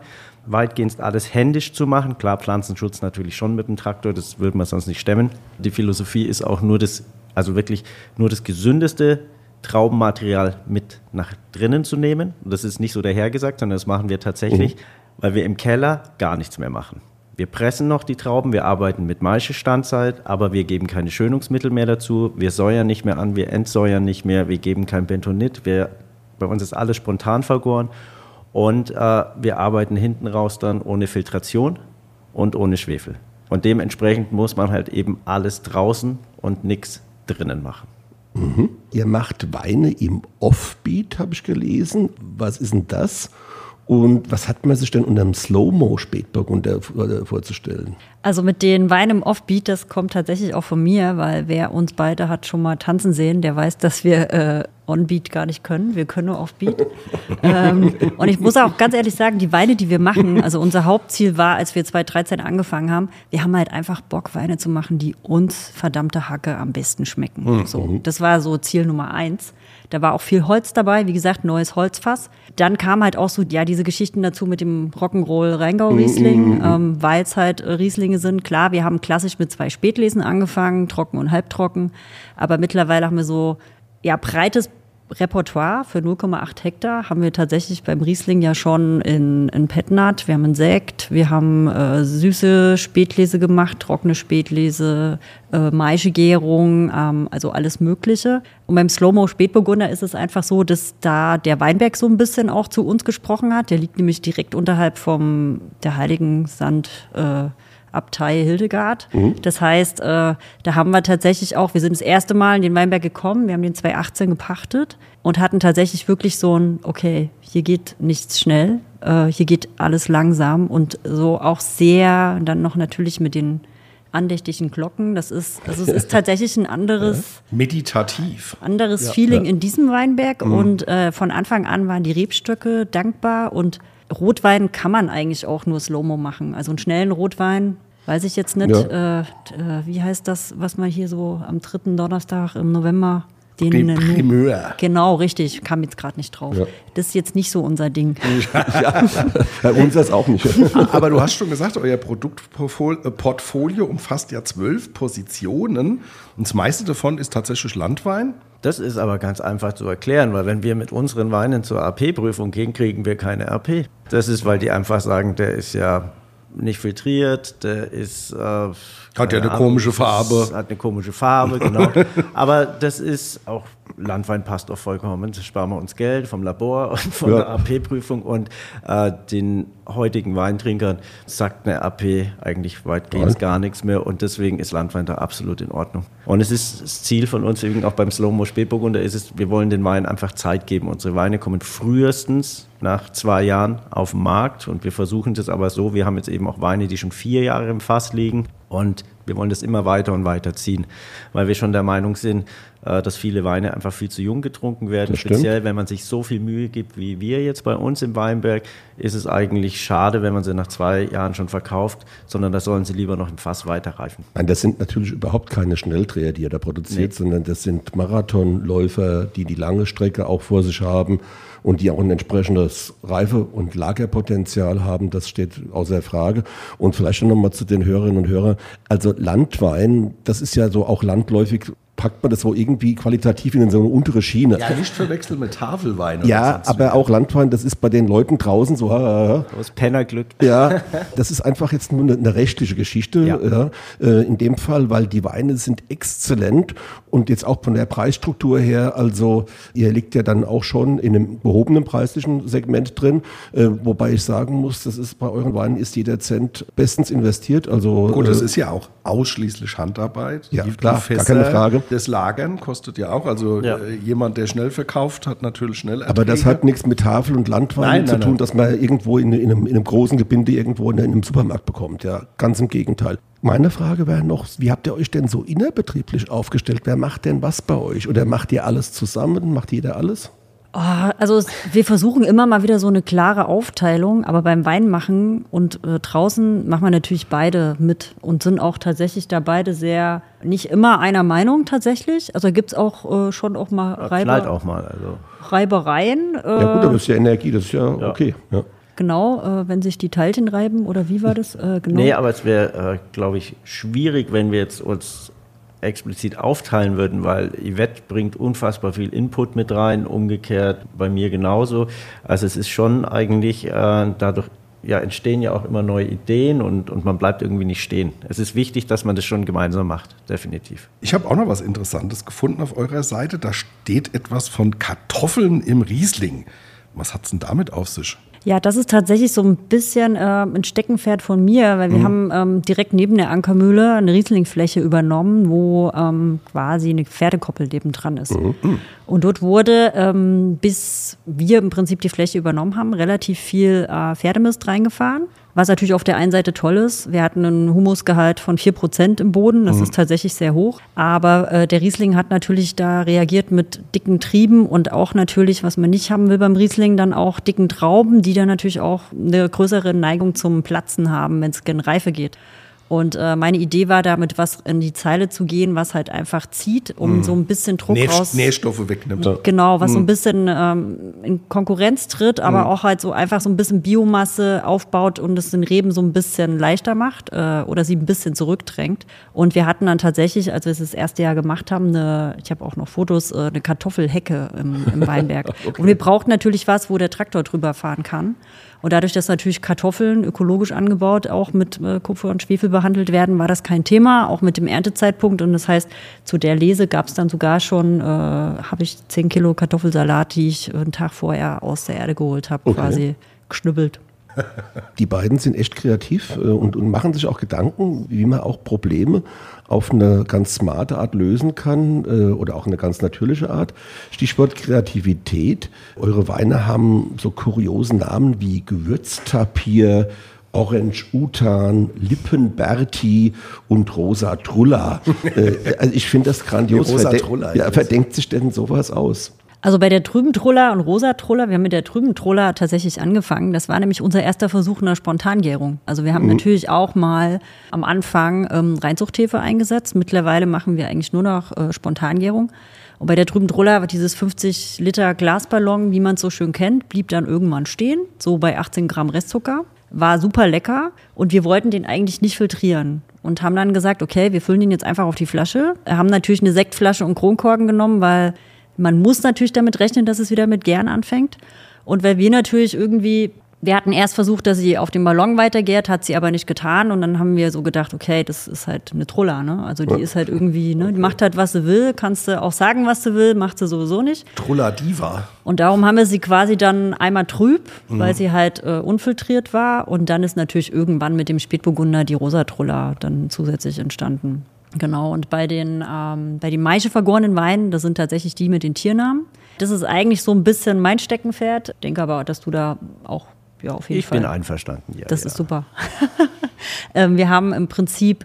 Weitgehend alles händisch zu machen. Klar, Pflanzenschutz natürlich schon mit dem Traktor, das würde man sonst nicht stemmen. Die Philosophie ist auch nur das, also wirklich nur das gesündeste Traubenmaterial mit nach drinnen zu nehmen. Und das ist nicht so dahergesagt, sondern das machen wir tatsächlich, weil wir im Keller gar nichts mehr machen. Wir pressen noch die Trauben, wir arbeiten mit Maischestandzeit, aber wir geben keine Schönungsmittel mehr dazu. Wir säuern nicht mehr an, wir entsäuern nicht mehr, wir geben kein Bentonit. Wir, bei uns ist alles spontan vergoren und äh, wir arbeiten hinten raus dann ohne Filtration und ohne Schwefel. Und dementsprechend muss man halt eben alles draußen und nichts drinnen machen. Mhm. Ihr macht Weine im Offbeat, habe ich gelesen. Was ist denn das? Und was hat man sich denn unter einem Slow-Mo-Spätburgunder vorzustellen? Also mit den Weinen im Offbeat, das kommt tatsächlich auch von mir, weil wer uns beide hat schon mal tanzen sehen, der weiß, dass wir äh, Onbeat gar nicht können. Wir können nur Offbeat. <laughs> ähm, und ich muss auch ganz ehrlich sagen, die Weine, die wir machen, also unser Hauptziel war, als wir 2013 angefangen haben, wir haben halt einfach Bock, Weine zu machen, die uns verdammte Hacke am besten schmecken. Mhm. So, das war so Ziel Nummer eins. Da war auch viel Holz dabei, wie gesagt, neues Holzfass. Dann kam halt auch so, ja, diese Geschichten dazu mit dem Rock'n'Roll Rheingau Riesling, mm -hmm. ähm, weil es halt Rieslinge sind. Klar, wir haben klassisch mit zwei Spätlesen angefangen, trocken und halbtrocken. Aber mittlerweile haben wir so, ja, breites Repertoire für 0,8 Hektar haben wir tatsächlich beim Riesling ja schon in, in Petnat. Wir haben einen Sekt, wir haben äh, süße Spätlese gemacht, trockene Spätlese, äh, Maischegärung, ähm, also alles Mögliche. Und beim Slow-Mo Spätburgunder ist es einfach so, dass da der Weinberg so ein bisschen auch zu uns gesprochen hat. Der liegt nämlich direkt unterhalb vom der Heiligen Sand. Äh, Abtei Hildegard. Mhm. Das heißt, äh, da haben wir tatsächlich auch, wir sind das erste Mal in den Weinberg gekommen, wir haben den 2018 gepachtet und hatten tatsächlich wirklich so ein, okay, hier geht nichts schnell, äh, hier geht alles langsam und so auch sehr, dann noch natürlich mit den andächtigen Glocken. Das ist, also es ist <laughs> tatsächlich ein anderes. Meditativ. Anderes ja, Feeling ja. in diesem Weinberg. Mhm. Und äh, von Anfang an waren die Rebstöcke dankbar und Rotwein kann man eigentlich auch nur Slow-Mo machen. Also einen schnellen Rotwein, weiß ich jetzt nicht. Ja. Äh, äh, wie heißt das, was man hier so am dritten Donnerstag im November den Primeur. Genau, richtig. Kam jetzt gerade nicht drauf. Ja. Das ist jetzt nicht so unser Ding. <laughs> ja, bei uns ist auch nicht. Aber du hast schon gesagt, euer Produktportfolio umfasst ja zwölf Positionen. Und das meiste davon ist tatsächlich Landwein. Das ist aber ganz einfach zu erklären, weil wenn wir mit unseren Weinen zur AP-Prüfung gehen, kriegen wir keine AP. Das ist, weil die einfach sagen, der ist ja nicht filtriert, der ist. Äh, hat ja eine komische Farbe. Hat eine komische Farbe, genau. <laughs> Aber das ist auch Landwein passt auch vollkommen. Da sparen wir uns Geld vom Labor und von ja. der AP-Prüfung und äh, den heutigen Weintrinkern sagt eine AP eigentlich weitgehend gar nichts mehr und deswegen ist Landwein da absolut in Ordnung. Und es ist das Ziel von uns, eben auch beim Slow-Mo Spätburgunder ist es, wir wollen den Wein einfach Zeit geben. Unsere Weine kommen frühestens nach zwei Jahren auf den Markt und wir versuchen das aber so, wir haben jetzt eben auch Weine, die schon vier Jahre im Fass liegen und wir wollen das immer weiter und weiter ziehen, weil wir schon der Meinung sind, äh, dass viele Weine einfach viel zu jung getrunken werden. Speziell, wenn man sich so viel Mühe gibt wie wir jetzt bei uns im Weinberg, ist es eigentlich schade, wenn man sie nach zwei Jahren schon verkauft, sondern da sollen sie lieber noch im Fass weiterreifen. Nein, das sind natürlich überhaupt keine Schnelldreher, die er da produziert, nee. sondern das sind Marathonläufer, die die lange Strecke auch vor sich haben und die auch ein entsprechendes Reife- und Lagerpotenzial haben, das steht außer Frage. Und vielleicht noch mal zu den Hörerinnen und Hörern. Also Landwein, das ist ja so auch landläufig packt man das so irgendwie qualitativ in so eine untere Schiene. Ja, nicht verwechseln mit Tafelwein. Ja, aber auch Landwein, das ist bei den Leuten draußen so. Aus Pennerglück. Ja, <laughs> das ist einfach jetzt nur eine, eine rechtliche Geschichte. Ja. Äh, in dem Fall, weil die Weine sind exzellent und jetzt auch von der Preisstruktur her, also ihr liegt ja dann auch schon in einem gehobenen preislichen Segment drin, äh, wobei ich sagen muss, das ist bei euren Weinen ist jeder Cent bestens investiert. Also gut, das äh, ist ja auch ausschließlich Handarbeit. Ja, klar, gar keine Frage das Lagern kostet ja auch. Also ja. äh, jemand, der schnell verkauft, hat natürlich schnell Erträge. Aber das hat nichts mit Tafel und Landwein nein, zu nein, tun, nein. dass man irgendwo in, in, einem, in, einem, großen Gebinde irgendwo in einem Supermarkt bekommt. Ja, ganz im Gegenteil. Meine Frage wäre noch, wie habt ihr euch denn so innerbetrieblich aufgestellt? Wer macht denn was bei euch? Oder macht ihr alles zusammen? Macht jeder alles? Oh, also wir versuchen immer mal wieder so eine klare Aufteilung, aber beim Weinmachen und äh, draußen machen wir natürlich beide mit und sind auch tatsächlich da beide sehr, nicht immer einer Meinung tatsächlich. Also gibt es auch äh, schon auch mal Reiber, auch mal, also. Reibereien. Äh, ja gut, aber das ist ja Energie, das ist ja, ja. okay. Ja. Genau, äh, wenn sich die Teilchen reiben oder wie war das? Äh, genau. Nee, aber es wäre, äh, glaube ich, schwierig, wenn wir jetzt uns explizit aufteilen würden, weil Yvette bringt unfassbar viel Input mit rein, umgekehrt bei mir genauso. Also es ist schon eigentlich äh, dadurch ja, entstehen ja auch immer neue Ideen und, und man bleibt irgendwie nicht stehen. Es ist wichtig, dass man das schon gemeinsam macht, definitiv. Ich habe auch noch was Interessantes gefunden auf eurer Seite. Da steht etwas von Kartoffeln im Riesling. Was hat es denn damit auf sich? Ja, das ist tatsächlich so ein bisschen äh, ein Steckenpferd von mir, weil wir Mhm. haben ähm, direkt neben der Ankermühle eine Rieslingfläche übernommen, wo ähm, quasi eine Pferdekoppel neben dran ist. Mhm. Und dort wurde, ähm, bis wir im Prinzip die Fläche übernommen haben, relativ viel äh, Pferdemist reingefahren. Was natürlich auf der einen Seite toll ist. Wir hatten einen Humusgehalt von 4% im Boden. Das ist tatsächlich sehr hoch. Aber äh, der Riesling hat natürlich da reagiert mit dicken Trieben und auch natürlich, was man nicht haben will beim Riesling, dann auch dicken Trauben, die dann natürlich auch eine größere Neigung zum Platzen haben, wenn es gen Reife geht. Und äh, meine Idee war, damit was in die Zeile zu gehen, was halt einfach zieht, um so ein bisschen Druck Nähr raus. Nährstoffe wegnimmt. Genau, was so Mhm. ein bisschen ähm, in Konkurrenz tritt, aber auch halt so einfach so ein bisschen Biomasse aufbaut und es den Reben so ein bisschen leichter macht äh, oder sie ein bisschen zurückdrängt. Und wir hatten dann tatsächlich, als wir es das erste Jahr gemacht haben, eine, ich habe auch noch Fotos, äh, eine Kartoffelhecke im, im Weinberg. <laughs> Und wir brauchten natürlich was, wo der Traktor drüber fahren kann. Und dadurch, dass natürlich Kartoffeln ökologisch angebaut auch mit äh, Kupfer und Schwefel behandelt werden, war das kein Thema, auch mit dem Erntezeitpunkt. Und das heißt, zu der Lese gab es dann sogar schon, äh, habe ich 10 Kilo Kartoffelsalat, die ich einen Tag vorher aus der Erde geholt habe, quasi geschnibbelt. Die beiden sind echt kreativ äh, und, und machen sich auch Gedanken, wie man auch Probleme auf eine ganz smarte Art lösen kann äh, oder auch eine ganz natürliche Art. Stichwort Kreativität. Eure Weine haben so kuriosen Namen wie Gewürztapir, Orange Utan, Lippenberti und Rosa Trulla. <laughs> äh, also ich finde das grandios. Die Rosa Verde- Trulla, ja, verdenkt sich denn sowas aus? Also bei der Trübentroller und Rosatroller, wir haben mit der Trübentroller tatsächlich angefangen. Das war nämlich unser erster Versuch einer Spontangärung. Also wir haben natürlich auch mal am Anfang ähm, Reinzuchthefe eingesetzt. Mittlerweile machen wir eigentlich nur noch äh, Spontangärung. Und bei der Trübentroller war dieses 50 Liter Glasballon, wie man es so schön kennt, blieb dann irgendwann stehen, so bei 18 Gramm Restzucker. War super lecker und wir wollten den eigentlich nicht filtrieren und haben dann gesagt, okay, wir füllen den jetzt einfach auf die Flasche. Haben natürlich eine Sektflasche und Kronkorken genommen, weil man muss natürlich damit rechnen, dass es wieder mit gern anfängt. Und weil wir natürlich irgendwie, wir hatten erst versucht, dass sie auf dem Ballon weitergärt, hat sie aber nicht getan. Und dann haben wir so gedacht, okay, das ist halt eine Trulla, ne? Also die ist halt irgendwie, ne? Die macht halt, was sie will, kannst du auch sagen, was sie will, macht sie sowieso nicht. Trulla Diva. Und darum haben wir sie quasi dann einmal trüb, weil sie halt äh, unfiltriert war. Und dann ist natürlich irgendwann mit dem Spätburgunder die Rosatrulla dann zusätzlich entstanden. Genau, und bei den, ähm, bei den Maische vergorenen Weinen, das sind tatsächlich die mit den Tiernamen. Das ist eigentlich so ein bisschen mein Steckenpferd. Ich denke aber, dass du da auch ja, auf jeden Ich Fall. bin einverstanden. Ja, Das ja. ist super. <laughs> ähm, wir haben im Prinzip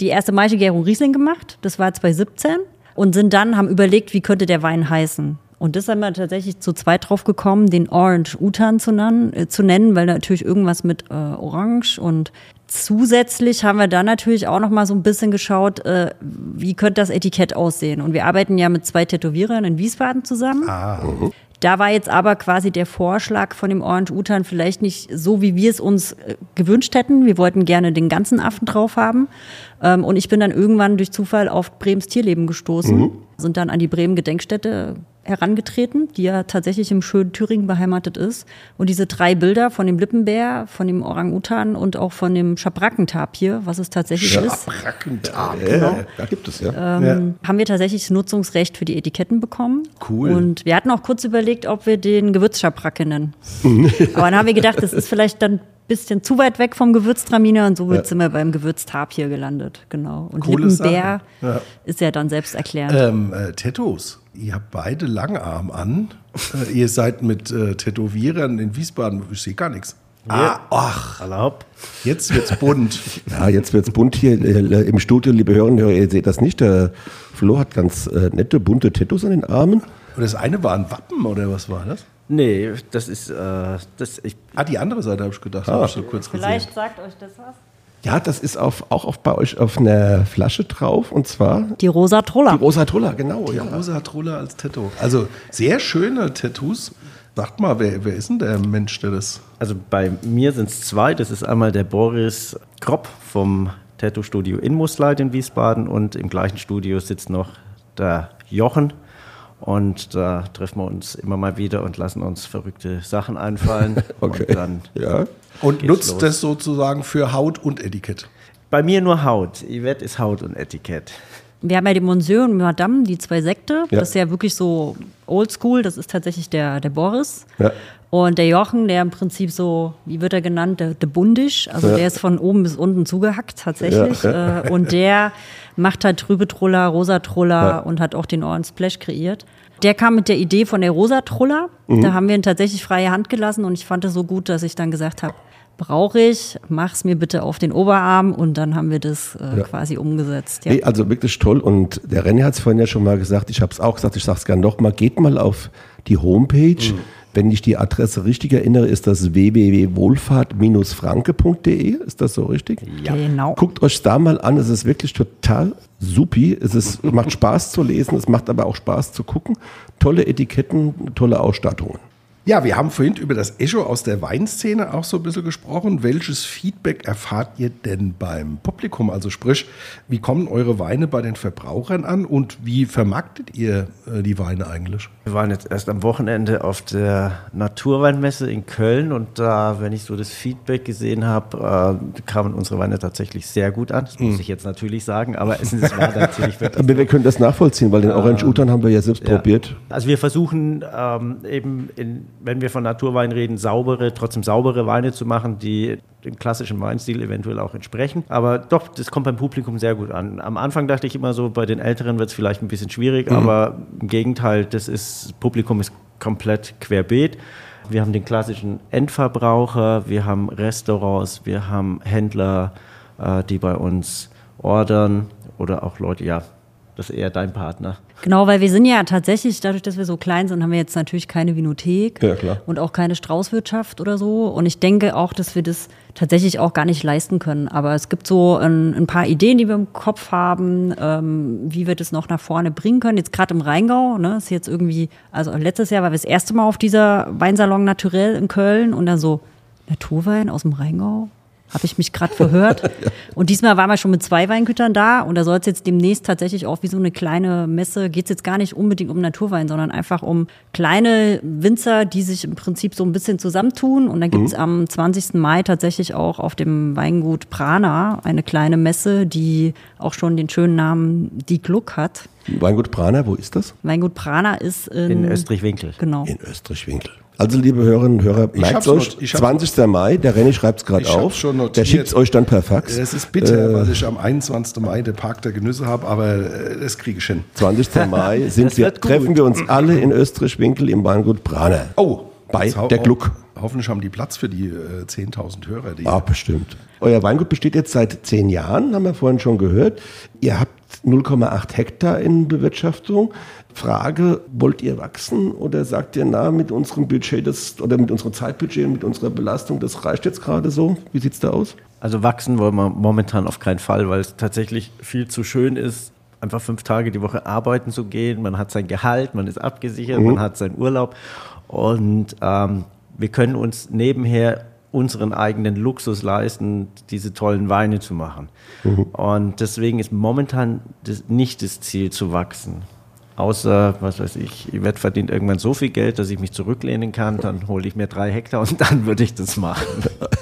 die erste Maischegärung Riesling gemacht. Das war 2017. Und sind dann, haben überlegt, wie könnte der Wein heißen. Und das haben wir tatsächlich zu zweit drauf gekommen, den Orange Utan zu, nennen, äh, zu nennen, weil natürlich irgendwas mit äh, Orange und zusätzlich haben wir dann natürlich auch noch mal so ein bisschen geschaut, äh, wie könnte das Etikett aussehen. Und wir arbeiten ja mit zwei Tätowierern in Wiesbaden zusammen. Da war jetzt aber quasi der Vorschlag von dem Orange Utan vielleicht nicht so, wie wir es uns äh, gewünscht hätten. Wir wollten gerne den ganzen Affen drauf haben. Ähm, und ich bin dann irgendwann durch Zufall auf Brems Tierleben gestoßen, sind dann an die Bremen Gedenkstätte herangetreten, die ja tatsächlich im schönen Thüringen beheimatet ist. Und diese drei Bilder von dem Lippenbär, von dem Orang-Utan und auch von dem Schabrackentapir, was es tatsächlich ist, Schabrackentab. Ja, da gibt es ja. ähm, haben wir tatsächlich das Nutzungsrecht für die Etiketten bekommen. Cool. Und wir hatten auch kurz überlegt, ob wir den Gewürzschabracke nennen. <laughs> Aber dann haben wir gedacht, das ist vielleicht dann bisschen zu weit weg vom Gewürztraminer und so sind wir beim Gewürztapir gelandet. Genau. Und Coole Lippenbär. Ja. ist ja dann selbst erklärt. Ähm, äh, Tattoos. Ihr habt beide Langarm an. <laughs> äh, ihr seid mit äh, Tätowierern in Wiesbaden. Ich sehe gar nichts. Ah, ach, Erlaubt. jetzt wird's bunt. <laughs> Ja, jetzt wird's bunt hier äh, im Studio, liebe Hörerinnen und Hörer, ihr seht das nicht. Der Flo hat ganz äh, nette, bunte Tattoos an den Armen. Und das eine war ein Wappen oder was war das? Nee, das ist, äh, das, ich, Ah, die andere Seite habe ich gedacht, habe ich so kurz gesehen. Vielleicht sagt euch das was. Ja, das ist auf, auch auf, bei euch auf einer Flasche drauf und zwar Die rosa Troller. die Rosa Trulla, genau. Ja. Rosa Troller als Tattoo. Also sehr schöne Tattoos. Sagt mal, wer, wer ist denn der Mensch, der das. also bei mir sind es zwei. Das ist einmal der Boris Kropp vom Tattoo-Studio in Musleit in Wiesbaden und im gleichen Studio sitzt noch der Jochen. Und da treffen wir uns immer mal wieder und lassen uns verrückte Sachen einfallen. <laughs> Okay. Und dann Ja. Und nutzt los. das sozusagen für Haut und Etikett. bei mir nur Haut. Yvette ist Haut und Etikett. Wir haben ja den Monsieur und Madame, die zwei Sekte. Ja. Das ist ja wirklich so oldschool. Das ist tatsächlich der, der Boris. Ja. Und der Jochen, der im Prinzip so, wie wird er genannt, der, der Bundisch, also Ja. der ist von oben bis unten zugehackt tatsächlich. Äh, und der macht halt trübe Truller, rosa Ja. und hat auch den Orange Splash kreiert. Der kam mit der Idee von der rosa Truller. Da haben wir ihn tatsächlich freie Hand gelassen und ich fand es so gut, dass ich dann gesagt habe, brauche ich, mach's mir bitte auf den Oberarm und dann haben wir das äh, Ja. quasi umgesetzt. Ja. Nee, also wirklich toll. Und der René hat es vorhin ja schon mal gesagt, ich habe es auch gesagt, ich sage es gerne nochmal, geht mal auf die Homepage. Wenn ich die Adresse richtig erinnere, ist das www.wohlfahrt-franke.de. Ist das so richtig? Genau. Guckt euch da mal an, es ist wirklich total supi. Es ist, <laughs> macht Spaß zu lesen, es macht aber auch Spaß zu gucken. Tolle Etiketten, tolle Ausstattungen. Ja, wir haben vorhin über das Echo aus der Weinszene auch so ein bisschen gesprochen. Welches Feedback erfahrt ihr denn beim Publikum? Also sprich, wie kommen eure Weine bei den Verbrauchern an und wie vermarktet ihr äh, die Weine eigentlich? Wir waren jetzt erst am Wochenende auf der Naturweinmesse in Köln und da, wenn ich so das Feedback gesehen habe, äh, kamen unsere Weine tatsächlich sehr gut an. Das muss ich jetzt natürlich sagen, aber es, war <laughs> natürlich wirklich Aber wir können das nachvollziehen, weil den Orange Utan haben wir ja selbst Ja. probiert. Also wir versuchen ähm, eben, in, wenn wir von Naturwein reden, saubere, trotzdem saubere Weine zu machen, die dem klassischen Weinstil eventuell auch entsprechen. Aber doch, das kommt beim Publikum sehr gut an. Am Anfang dachte ich immer so, bei den Älteren wird es vielleicht ein bisschen schwierig, aber im Gegenteil, das ist, Publikum ist komplett querbeet. Wir haben den klassischen Endverbraucher, wir haben Restaurants, wir haben Händler, äh, die bei uns ordern oder auch Leute, ja, das ist eher dein Partner. Genau, weil wir sind ja tatsächlich, dadurch, dass wir so klein sind, haben wir jetzt natürlich keine Vinothek Ja, klar. und auch keine Straußwirtschaft oder so. Und ich denke auch, dass wir das tatsächlich auch gar nicht leisten können. Aber es gibt so ein, ein paar Ideen, die wir im Kopf haben, ähm, wie wir das noch nach vorne bringen können. Jetzt gerade im Rheingau, ne, ist jetzt irgendwie, also letztes Jahr war wir das erste Mal auf dieser Weinsalon Naturell in Köln und dann so, Naturwein aus dem Rheingau? Habe ich mich gerade verhört. <laughs> Und diesmal waren wir schon mit zwei Weingütern da und da soll es jetzt demnächst tatsächlich auch wie so eine kleine Messe, geht es jetzt gar nicht unbedingt um Naturwein, sondern einfach um kleine Winzer, die sich im Prinzip so ein bisschen zusammentun. Und dann gibt es am 20. Mai tatsächlich auch auf dem Weingut Prana eine kleine Messe, die auch schon den schönen Namen Die Gluck hat. Weingut Prana, wo ist das? Weingut Prana ist in, In Österreich-Winkel. Genau. In Österreich-Winkel. Also, liebe Hörerinnen und Hörer, merkt euch, not- ich hab's 20. Mai, der René schreibt es gerade auf. schon notiert. Der schickt es euch dann per Fax. Es ist bitter, weil ich am 21. Mai den Park der Genüsse habe, aber äh, das kriege ich hin. 20. <laughs> Mai sind wir, treffen wir uns alle in Österreich-Winkel im Weingut Prana. Oh, Bei der Gluck. Hoffentlich haben die Platz für die äh, 10.000 Hörer. Die Ah, bestimmt. Euer Weingut besteht jetzt seit zehn Jahren, haben wir vorhin schon gehört. Ihr habt 0,8 Hektar in Bewirtschaftung. Frage, wollt ihr wachsen oder sagt ihr, na, mit unserem Budget das, oder mit unserem Zeitbudget und mit unserer Belastung, das reicht jetzt gerade so? Wie sieht's da aus? Also wachsen wollen wir momentan auf keinen Fall, weil es tatsächlich viel zu schön ist, einfach fünf Tage die Woche arbeiten zu gehen. Man hat sein Gehalt, man ist abgesichert, man hat seinen Urlaub und ähm, wir können uns nebenher unseren eigenen Luxus leisten, diese tollen Weine zu machen. Und deswegen ist momentan das, nicht das Ziel zu wachsen. Außer, was weiß ich, Yvette verdient irgendwann so viel Geld, dass ich mich zurücklehnen kann, dann hole ich mir drei Hektar und dann würde ich das machen.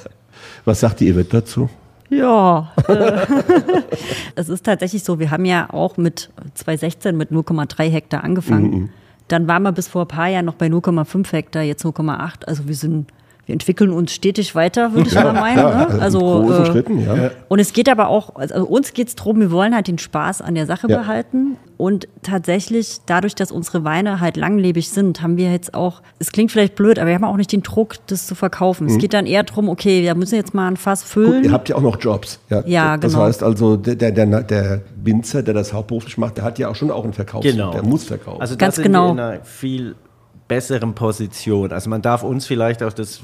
<laughs> Was sagt die Yvette dazu? Ja, äh, <laughs> es ist tatsächlich so, wir haben ja auch mit 2016 mit 0,3 Hektar angefangen. Dann waren wir bis vor ein paar Jahren noch bei 0,5 Hektar, jetzt 0,8. Also wir sind, wir entwickeln uns stetig weiter, würde ich mal meinen. Ja, ne? Also großen äh, Schritten, ja. und es geht aber auch, also uns geht es darum, wir wollen halt den Spaß an der Sache Ja. behalten. Und tatsächlich, dadurch, dass unsere Weine halt langlebig sind, haben wir jetzt auch, es klingt vielleicht blöd, aber wir haben auch nicht den Druck, das zu verkaufen. Es geht dann eher darum, okay, wir müssen jetzt mal ein Fass füllen. Gut, ihr habt ja auch noch Jobs. Ja, Ja, Das genau. heißt also, der, der, der, der Winzer, der das hauptberuflich macht, der hat ja auch schon auch einen Verkauf. Der muss verkaufen. Also Ganz genau. wir in einer viel besseren Position. Also man darf uns vielleicht auch das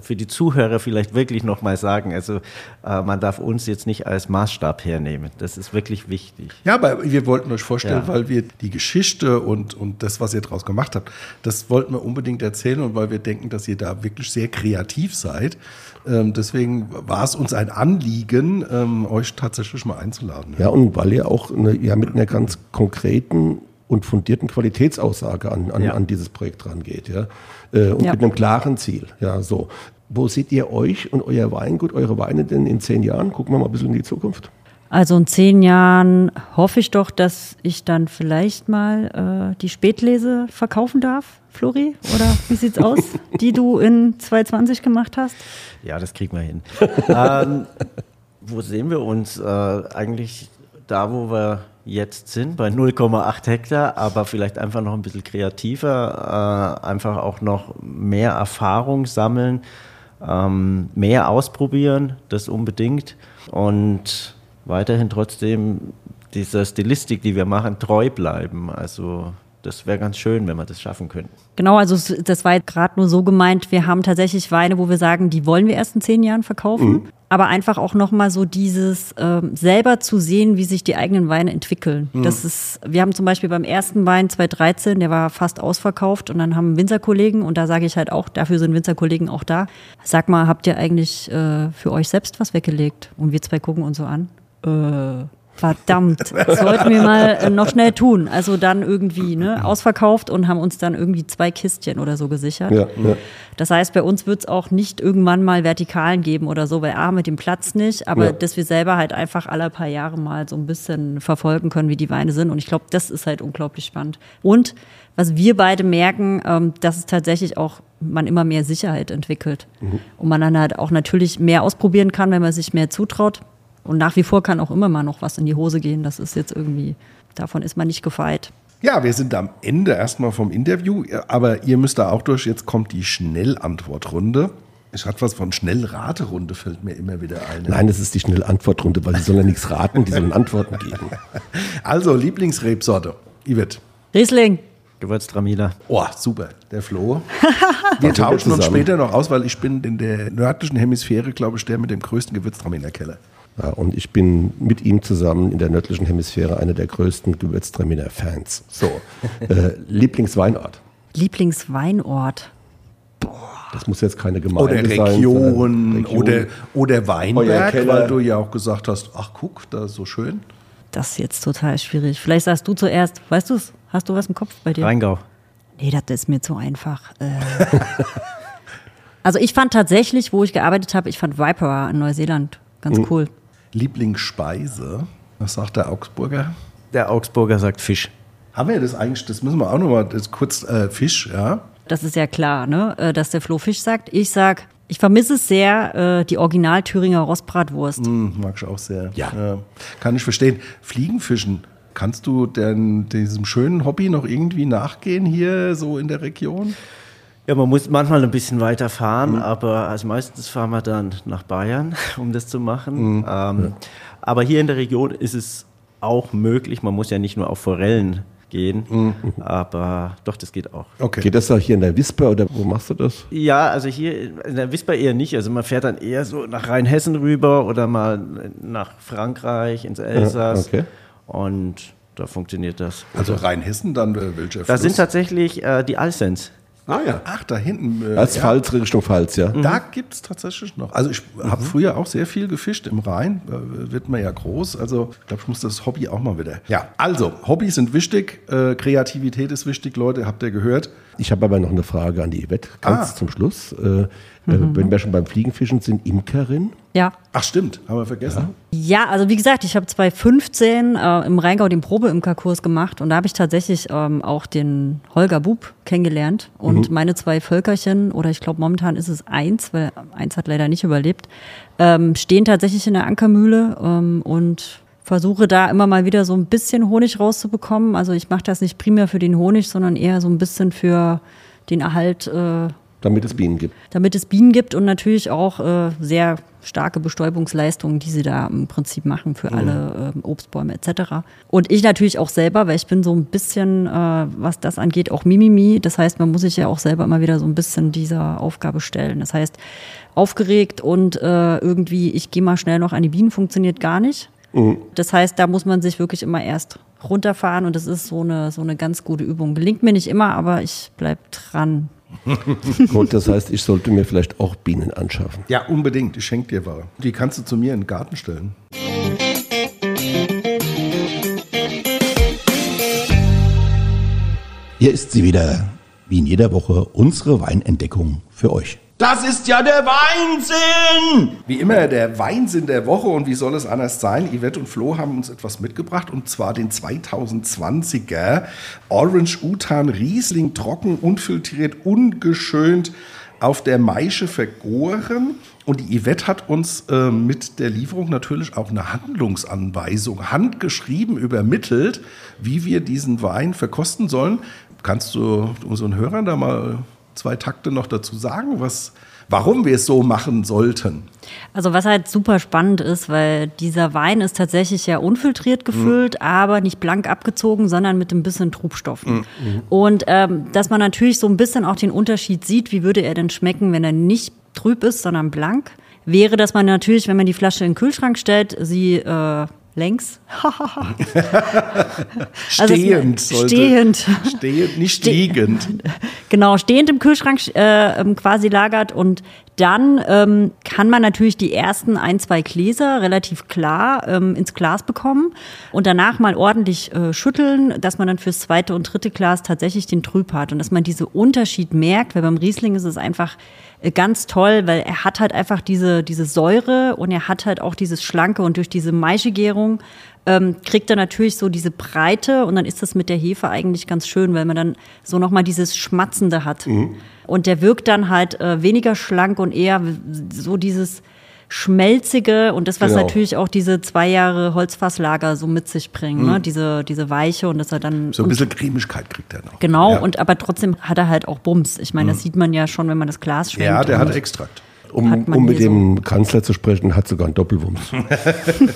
für, die Zuhörer vielleicht wirklich nochmal sagen. Also äh, man darf uns jetzt nicht als Maßstab hernehmen. Das ist wirklich wichtig. Ja, aber wir wollten euch vorstellen, Ja. weil wir die Geschichte und, und das, was ihr daraus gemacht habt, das wollten wir unbedingt erzählen und weil wir denken, dass ihr da wirklich sehr kreativ seid. Ähm, deswegen war es uns ein Anliegen, ähm, euch tatsächlich mal einzuladen. Ja, und weil ihr auch eine, ja, mit einer ganz konkreten und fundierten Qualitätsaussage an, an, Ja. an dieses Projekt rangeht, ja. Äh, und Ja. mit einem klaren Ziel. Ja, so. Wo seht ihr euch und euer Weingut, eure Weine denn in zehn Jahren? Gucken wir mal ein bisschen in die Zukunft. Also in zehn Jahren hoffe ich doch, dass ich dann vielleicht mal äh, die Spätlese verkaufen darf, Flori. Oder wie sieht's <laughs> aus, die du in 2020 gemacht hast? Ja, das kriegen wir hin. <laughs> ähm, wo sehen wir uns? Äh, eigentlich da, wo wir jetzt sind, bei 0,8 Hektar, aber vielleicht einfach noch ein bisschen kreativer, äh, einfach auch noch mehr Erfahrung sammeln, ähm, mehr ausprobieren, das unbedingt. Und weiterhin trotzdem dieser Stilistik, die wir machen, treu bleiben. Also das wäre ganz schön, wenn wir das schaffen könnten. Genau, also das war gerade nur so gemeint, wir haben tatsächlich Weine, wo wir sagen, die wollen wir erst in zehn Jahren verkaufen. Mhm. Aber einfach auch nochmal so dieses ähm, selber zu sehen, wie sich die eigenen Weine entwickeln. Mhm. Das ist, wir haben zum Beispiel beim ersten Wein 2013, der war fast ausverkauft und dann haben Winzerkollegen, und da sage ich halt auch, dafür sind Winzerkollegen auch da. Sag mal, habt ihr eigentlich äh, für euch selbst was weggelegt? Und wir zwei gucken uns so an. Äh, Verdammt, das sollten wir mal äh, noch schnell tun. Also dann irgendwie ne, ausverkauft und haben uns dann irgendwie zwei Kistchen oder so gesichert. Ja, ja. Das heißt, bei uns wird es auch nicht irgendwann mal Vertikalen geben oder so, weil A, mit dem Platz nicht, aber ja. dass wir selber halt einfach alle paar Jahre mal so ein bisschen verfolgen können, wie die Weine sind. Und ich glaube, das ist halt unglaublich spannend. Und was wir beide merken, ähm, dass es tatsächlich auch man immer mehr Sicherheit entwickelt. Mhm. Und man dann halt auch natürlich mehr ausprobieren kann, wenn man sich mehr zutraut. Und nach wie vor kann auch immer mal noch was in die Hose gehen. Das ist jetzt irgendwie, davon ist man nicht gefeit. Ja, wir sind am Ende erstmal vom Interview, aber ihr müsst da auch durch. Jetzt kommt die Schnellantwortrunde. Ich hatte was von Schnellraterunde, fällt mir immer wieder ein. Nein, das ist die Schnellantwortrunde, weil die sollen ja nichts raten, die sollen Antworten geben. <laughs> Also, Lieblingsrebsorte, Ivet. Riesling. Gewürztraminer. Oh, super. Der Flo. <laughs> Wir tauschen uns später noch aus, weil ich bin in der nördlichen Hemisphäre, glaube ich, der mit dem größten Gewürztraminer-Keller. Ja, und ich bin mit ihm zusammen in der nördlichen Hemisphäre einer der größten Gewürztraminer-Fans. So, <laughs> äh, Lieblingsweinort. Lieblingsweinort. Das muss jetzt keine Gemeinde oder Region, sein. Region oder, oder Weinberg, weil du ja auch gesagt hast, ach guck, da ist so schön. Das ist jetzt total schwierig. Vielleicht sagst du zuerst, weißt du es? Hast du was im Kopf bei dir? Rheingau. Nee, das ist mir zu einfach. Äh. <laughs> also ich fand tatsächlich, wo ich gearbeitet habe, ich fand Viper in Neuseeland ganz mhm. cool. Lieblingsspeise? Was sagt der Augsburger? Der Augsburger sagt Fisch. Haben wir das eigentlich, das müssen wir auch nochmal kurz, äh, Fisch, ja? Das ist ja klar, ne? Äh, dass der Flo Fisch sagt. Ich sag, ich vermisse es sehr, äh, die Original-Thüringer Rostbratwurst. Mm, mag ich auch sehr. Ja. ja. Kann ich verstehen. Fliegenfischen, kannst du denn diesem schönen Hobby noch irgendwie nachgehen hier so in der Region? Ja, man muss manchmal ein bisschen weiter fahren, mhm. aber also meistens fahren wir dann nach Bayern, <laughs> um das zu machen. Mhm. Ähm, ja. Aber hier in der Region ist es auch möglich. Man muss ja nicht nur auf Forellen gehen, mhm. aber doch, das geht auch. Okay. Geht das auch hier in der Wisper oder wo machst du das? Ja, also hier in der Wisper eher nicht. Also man fährt dann eher so nach Rheinhessen rüber oder mal nach Frankreich, ins Elsass. Okay. Und da funktioniert das. Also Rheinhessen dann äh, welcher Da sind tatsächlich äh, die Alsens. Ah ja. Ach, da hinten. Äh, Als ja. Pfalz, Richtung Pfalz, ja. Da gibt es tatsächlich noch. Also ich habe mhm. früher auch sehr viel gefischt im Rhein. Da wird man ja groß. Also ich glaube, ich muss das Hobby auch mal wieder. Ja, also Hobbys sind wichtig. Äh, Kreativität ist wichtig, Leute. Habt ihr gehört? Ich habe aber noch eine Frage an die Yvette. Ganz ah. zum Schluss. Äh, mhm. Wenn wir schon beim Fliegenfischen sind, Imkerin? Ja. Ach stimmt, haben wir vergessen. Ja, ja also wie gesagt, ich habe 2015 äh, im Rheingau den Probeimkerkurs gemacht und da habe ich tatsächlich ähm, auch den Holger Bub kennengelernt und mhm. meine zwei Völkerchen, oder ich glaube momentan ist es eins, weil eins hat leider nicht überlebt, ähm, stehen tatsächlich in der Ankermühle ähm, und versuche da immer mal wieder so ein bisschen Honig rauszubekommen. Also ich mache das nicht primär für den Honig, sondern eher so ein bisschen für den Erhalt äh, damit es Bienen gibt. Damit es Bienen gibt und natürlich auch äh, sehr starke Bestäubungsleistungen, die sie da im Prinzip machen für mhm. alle äh, Obstbäume etc. Und ich natürlich auch selber, weil ich bin so ein bisschen, äh, was das angeht, auch Mimimi. Das heißt, man muss sich ja auch selber immer wieder so ein bisschen dieser Aufgabe stellen. Das heißt, aufgeregt und äh, irgendwie, ich gehe mal schnell noch an die Bienen, funktioniert gar nicht. Mhm. Das heißt, da muss man sich wirklich immer erst runterfahren und das ist so eine, so eine ganz gute Übung. Gelingt mir nicht immer, aber ich bleibe dran. <laughs> Gut, das heißt, ich sollte mir vielleicht auch Bienen anschaffen. Ja, unbedingt. Ich schenke dir was. Die kannst du zu mir in den Garten stellen. Hier ist sie wieder, wie in jeder Woche, unsere Weinentdeckung für euch. Das ist ja der Weinsinn! Wie immer der Weinsinn der Woche und wie soll es anders sein? Yvette und Flo haben uns etwas mitgebracht und zwar den 2020er Orange Utan Riesling trocken, unfiltriert, ungeschönt auf der Maische vergoren. Und die Yvette hat uns äh, mit der Lieferung natürlich auch eine Handlungsanweisung handgeschrieben übermittelt, wie wir diesen Wein verkosten sollen. Kannst du unseren Hörern da mal zwei Takte noch dazu sagen, was, warum wir es so machen sollten? Also was halt super spannend ist, weil dieser Wein ist tatsächlich ja unfiltriert gefüllt, mhm. aber nicht blank abgezogen, sondern mit ein bisschen Trubstoffen. Mhm. Und ähm, dass man natürlich so ein bisschen auch den Unterschied sieht, wie würde er denn schmecken, wenn er nicht trüb ist, sondern blank, wäre, dass man natürlich, wenn man die Flasche in den Kühlschrank stellt, sie äh, längs. <laughs> Also stehend. Also, stehend. Stehend, nicht liegend. <laughs> Genau, stehend im Kühlschrank äh, ähm, quasi lagert und dann ähm, kann man natürlich die ersten ein, zwei Gläser relativ klar ähm, ins Glas bekommen und danach mal ordentlich äh, schütteln, dass man dann fürs zweite und dritte Glas tatsächlich den Trüb hat und dass man diesen Unterschied merkt, weil beim Riesling ist es einfach ganz toll, weil er hat halt einfach diese, diese Säure und er hat halt auch dieses Schlanke und durch diese Maischegärung ähm, kriegt er natürlich so diese Breite und dann ist das mit der Hefe eigentlich ganz schön, weil man dann so nochmal dieses Schmatzende hat. Mhm. Und der wirkt dann halt äh, weniger schlank und eher so dieses schmelzige und das, was genau. natürlich auch diese zwei Jahre Holzfasslager so mit sich bringen, ne? mhm. ne? diese, diese Weiche und dass er dann. So ein bisschen Cremigkeit kriegt er noch. Genau, ja. und aber trotzdem hat er halt auch Bums. Ich meine, mhm. das sieht man ja schon, wenn man das Glas schwenkt. Ja, der hat Extrakt. Um, um mit dem so Kanzler zu sprechen, hat sogar einen Doppelwumms.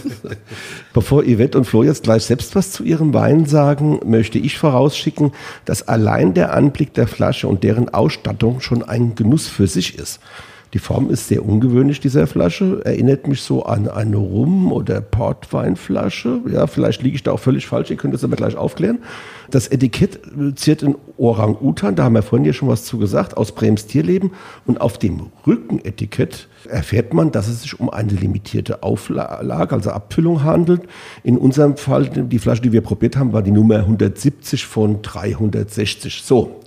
<laughs> Bevor Yvette und Flo jetzt gleich selbst was zu ihrem Wein sagen, möchte ich vorausschicken, dass allein der Anblick der Flasche und deren Ausstattung schon ein Genuss für sich ist. Die Form ist sehr ungewöhnlich dieser Flasche, erinnert mich so an eine Rum- oder Portweinflasche. Ja, vielleicht liege ich da auch völlig falsch, ihr könnt das aber gleich aufklären. Das Etikett ziert in Orang-Utan, da haben wir vorhin ja schon was zu gesagt, aus Brems Tierleben. Und auf dem Rückenetikett erfährt man, dass es sich um eine limitierte Auflage, also Abfüllung handelt. In unserem Fall, die Flasche, die wir probiert haben, war die Nummer 170 von 360. So,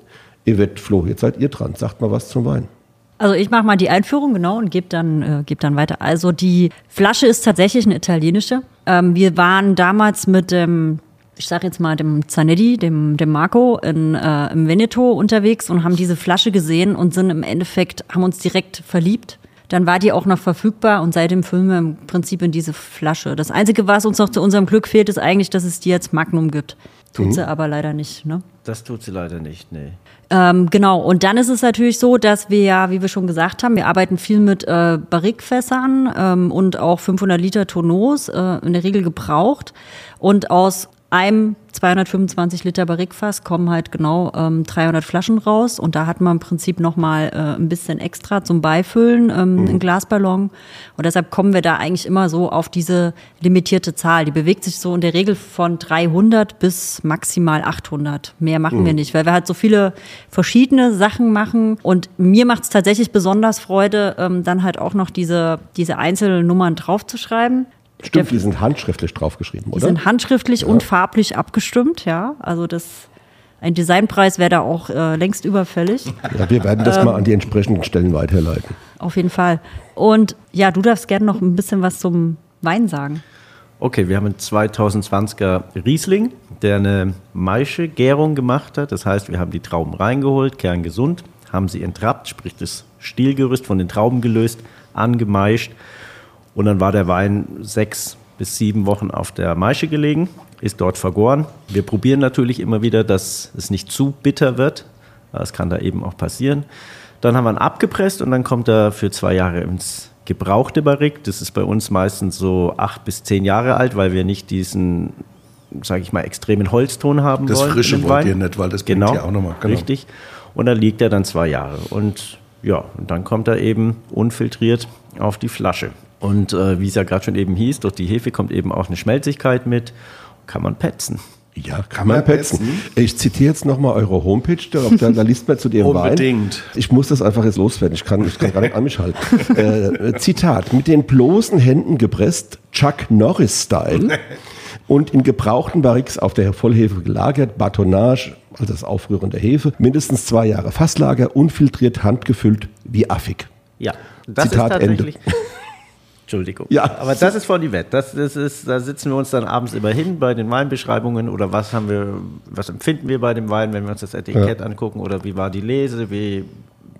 Yvette Flo, jetzt seid ihr dran. Sagt mal was zum Wein. Also ich mache mal die Einführung genau und gebe dann, äh, geb dann weiter. Also die Flasche ist tatsächlich eine italienische. Ähm, wir waren damals mit dem, ich sage jetzt mal dem Zanetti, dem, dem Marco in, äh, im Veneto unterwegs und haben diese Flasche gesehen und sind im Endeffekt, haben uns direkt verliebt. Dann war die auch noch verfügbar und seitdem füllen wir im Prinzip in diese Flasche. Das Einzige, was uns noch zu unserem Glück fehlt, ist eigentlich, dass es die jetzt Magnum gibt. Tut mhm. sie aber leider nicht. Ne? Das tut sie leider nicht, nee. Ähm, genau, und dann ist es natürlich so, dass wir ja, wie wir schon gesagt haben, wir arbeiten viel mit äh, Barrikfässern ähm, und auch 500 Liter Tonneaus, äh, in der Regel gebraucht. Und aus einem 225 Liter Barrikfass kommen halt genau ähm, 300 Flaschen raus und da hat man im Prinzip nochmal äh, ein bisschen extra zum Beifüllen ähm, mhm. in Glasballon und deshalb kommen wir da eigentlich immer so auf diese limitierte Zahl. Die bewegt sich so in der Regel von 300 bis maximal 800. Mehr machen mhm. wir nicht, weil wir halt so viele verschiedene Sachen machen und mir macht es tatsächlich besonders Freude, ähm, dann halt auch noch diese, diese einzelnen Nummern draufzuschreiben. Stimmt, die sind handschriftlich draufgeschrieben, oder? Die sind handschriftlich ja. und farblich abgestimmt, ja. Also das, ein Designpreis wäre da auch äh, längst überfällig. Ja, wir werden das ähm, mal an die entsprechenden Stellen weiterleiten. Auf jeden Fall. Und ja, du darfst gerne noch ein bisschen was zum Wein sagen. Okay, wir haben einen 2020er Riesling, der eine Maische-Gärung gemacht hat. Das heißt, wir haben die Trauben reingeholt, kerngesund, haben sie entrappt, sprich das Stielgerüst von den Trauben gelöst, angemeischt und dann war der Wein sechs bis sieben Wochen auf der Maische gelegen, ist dort vergoren. Wir probieren natürlich immer wieder, dass es nicht zu bitter wird. Das kann da eben auch passieren. Dann haben wir ihn abgepresst und dann kommt er für zwei Jahre ins gebrauchte Barrik. Das ist bei uns meistens so acht bis zehn Jahre alt, weil wir nicht diesen, sage ich mal, extremen Holzton haben das wollen. Das Frische wollt ihr nicht, weil das genau, ja auch nochmal. Genau, richtig. Und dann liegt er dann zwei Jahre. Und ja, und dann kommt er eben unfiltriert auf die Flasche. Und äh, wie es ja gerade schon eben hieß, durch die Hefe kommt eben auch eine Schmelzigkeit mit, kann man petzen. Ja, kann, man petzen. petzen. Ich zitiere jetzt nochmal eure Homepage, da, da, da liest man zu dem Unbedingt. Wein. Ich muss das einfach jetzt loswerden, ich kann, ich kann gar nicht an mich halten. <laughs> äh, Zitat, mit den bloßen Händen gepresst, Chuck Norris-Style. <laughs> und in gebrauchten Barriques auf der Vollhefe gelagert, Batonnage, also das Aufrühren der Hefe, mindestens zwei Jahre Fasslager, unfiltriert, handgefüllt, wie affig. Ja, das Zitat ist tatsächlich. Entschuldigung. Ja. Aber das ist von Yvette. Das, das ist, da sitzen wir uns dann abends immer hin bei den Weinbeschreibungen oder was haben wir, was empfinden wir bei dem Wein, wenn wir uns das Etikett angucken oder wie war die Lese, wie,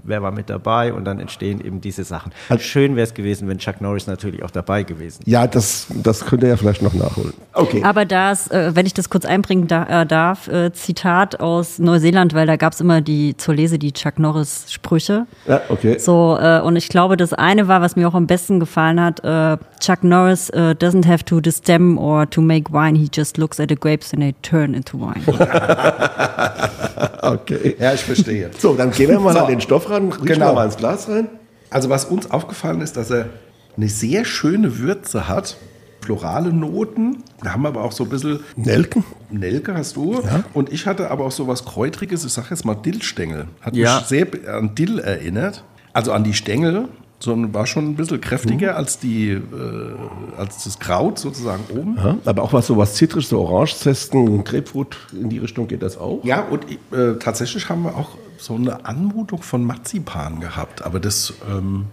wer war mit dabei und dann entstehen eben diese Sachen. Schön wäre es gewesen, wenn Chuck Norris natürlich auch dabei gewesen wäre. Ja, das, das könnt ihr ja vielleicht noch nachholen. Okay. Aber das, äh, wenn ich das kurz einbringen da, äh, darf, äh, Zitat aus Neuseeland, weil da gab es immer die zur Lese die Chuck Norris Sprüche. Ja, okay. So, äh, und ich glaube, das eine war, was mir auch am besten gefallen hat, äh, Chuck Norris äh, doesn't have to distem or to make wine, he just looks at the grapes and they turn into wine. <laughs> okay. Ja, ich verstehe. So, dann gehen wir mal So. an den Stoff ran, riechen Genau. wir mal ins Glas rein. Also was uns aufgefallen ist, dass er eine sehr schöne Würze hat, florale Noten. Da haben wir aber auch so ein bisschen Nelken? Nelke hast du. Und ich hatte aber auch so was Kräutriges, ich sage jetzt mal Dillstängel. Hat Ja. mich sehr an Dill erinnert. Also an die Stängel, sondern war schon ein bisschen kräftiger als, die, äh, als das Kraut sozusagen oben. Ja, aber auch was so was Zitrisches, so Orangezesten, Grapefruit, in die Richtung geht das auch. Ja, und äh, tatsächlich haben wir auch so eine Anmutung von Marzipan gehabt. Aber das, ähm,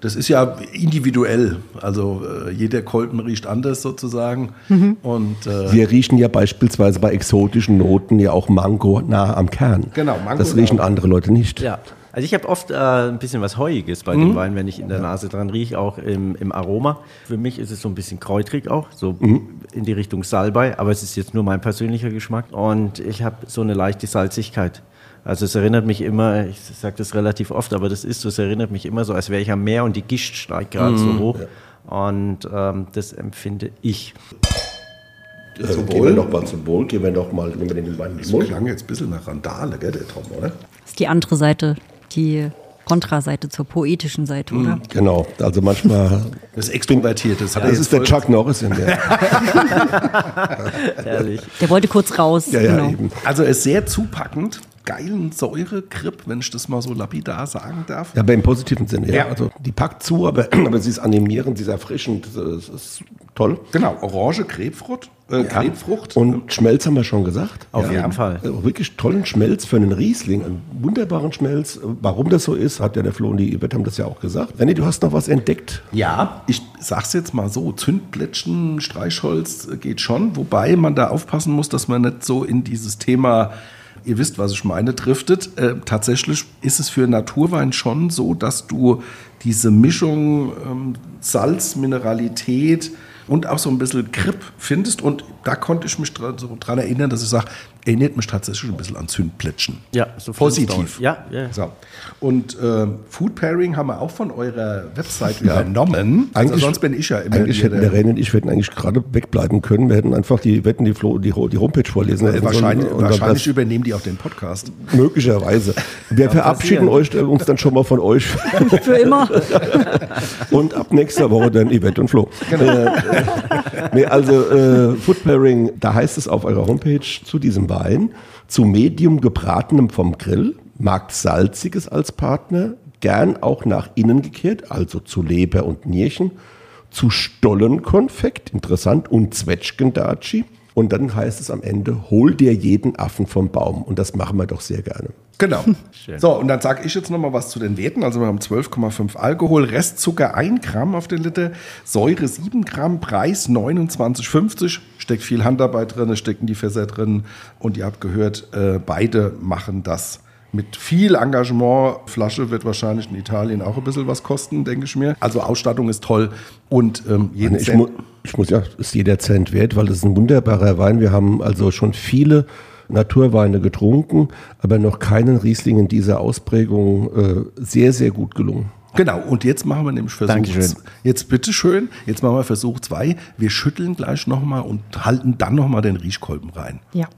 das ist ja individuell. Also äh, jeder Kolben riecht anders sozusagen. Und äh, Wir riechen ja beispielsweise bei exotischen Noten ja auch Mango nah am Kern. Genau, Mango Das riechen andere Leute nicht. Ja. Also ich habe oft äh, ein bisschen was Heuiges bei dem Wein, wenn ich in der Nase dran rieche, auch im, im Aroma. Für mich ist es so ein bisschen kräutrig auch, so in die Richtung Salbei, aber es ist jetzt nur mein persönlicher Geschmack. Und ich habe so eine leichte Salzigkeit. Also es erinnert mich immer, ich sage das relativ oft, aber das ist so, es erinnert mich immer so, als wäre ich am Meer und die Gischt steigt gerade so hoch. Und ähm, das empfinde ich. Äh, gehen wir doch mal zum Wohl, gehen wir doch mal, nehmen wir den Wein das klang jetzt ein bisschen nach Randale, gell, der Tom, oder? Das ist die andere Seite, die Kontraseite zur poetischen Seite, oder? Genau, also manchmal, <laughs> Das Extrovertierte. Das, er das ist der Chuck Norris in der. <laughs> <laughs> Ehrlich. Der wollte kurz raus. Ja, ja, genau. eben. Also er ist sehr zupackend. Geilen Säuregrip, wenn ich das mal so lapidar sagen darf. Ja, aber im positiven Sinne, ja. Ja. Also die packt zu, aber, <clears throat> aber sie ist animierend, sie ist erfrischend, das ist toll. Genau, Orange, Grapefrucht. Äh, Grapefrucht. Und Schmelz haben wir schon gesagt. Auf Ja. jeden Fall. Also wirklich tollen Schmelz für einen Riesling, einen wunderbaren Schmelz. Warum das so ist, hat ja der Flo und die Yvette haben das ja auch gesagt. René, du hast noch was entdeckt. Ja, ich sag's jetzt mal so, Zündplättchen, Streichholz äh, geht schon, wobei man da aufpassen muss, dass man nicht so in dieses Thema, ihr wisst, was ich meine, driftet. Äh, tatsächlich ist es für Naturwein schon so, dass du diese Mischung ähm, Salz, Mineralität und auch so ein bisschen Grip findest und da konnte ich mich dran, so dran erinnern, dass ich sage, erinnert mich tatsächlich ein bisschen an Zündplättchen. Ja, so Positiv. Ja, ja. So. Und äh, Food Pairing haben wir auch von eurer Website übernommen. Also sonst bin ich ja immer Eigentlich hätten der René und ich hätten eigentlich gerade wegbleiben können. Wir hätten einfach die, wir hätten die, Flo, die, die Homepage vorlesen Äh, wahrscheinlich, sollen wahrscheinlich übernehmen die auch den Podcast. möglicherweise. Wir verabschieden euch, äh, uns dann schon mal von euch <laughs> Für immer. <laughs> und ab nächster Woche dann Yvette und Flo. Äh, nee, also äh, Food Pairing, da heißt es auf eurer Homepage zu diesem Wein, zu Medium gebratenem vom Grill, mag Salziges als Partner, gern auch nach innen gekehrt, also zu Leber und Nierchen, zu Stollenkonfekt, interessant, und Zwetschgendatschi. Und dann heißt es am Ende, hol dir jeden Affen vom Baum. Und das machen wir doch sehr gerne. Genau. So, und dann sage ich jetzt nochmal was zu den Werten. Also wir haben 12,5 Alkohol, Restzucker 1 Gramm auf den Liter, Säure 7 Gramm, Preis 29,50. Steckt viel Handarbeit drin, es stecken die Fässer drin. Und ihr habt gehört, äh, beide machen das mit viel Engagement. Flasche wird wahrscheinlich in Italien auch ein bisschen was kosten, denke ich mir. Also Ausstattung ist toll und ähm, jeden Ich, Cent- mu ich muss ja, ist jeder Cent wert, weil das ist ein wunderbarer Wein. Wir haben also schon viele Naturweine getrunken, aber noch keinen Riesling in dieser Ausprägung äh, sehr, sehr gut gelungen. Genau, und jetzt machen wir nämlich Versuch. Dankeschön. Jetzt bitteschön, jetzt machen wir Versuch 2. Wir schütteln gleich nochmal und halten dann nochmal den Riechkolben rein. Ja.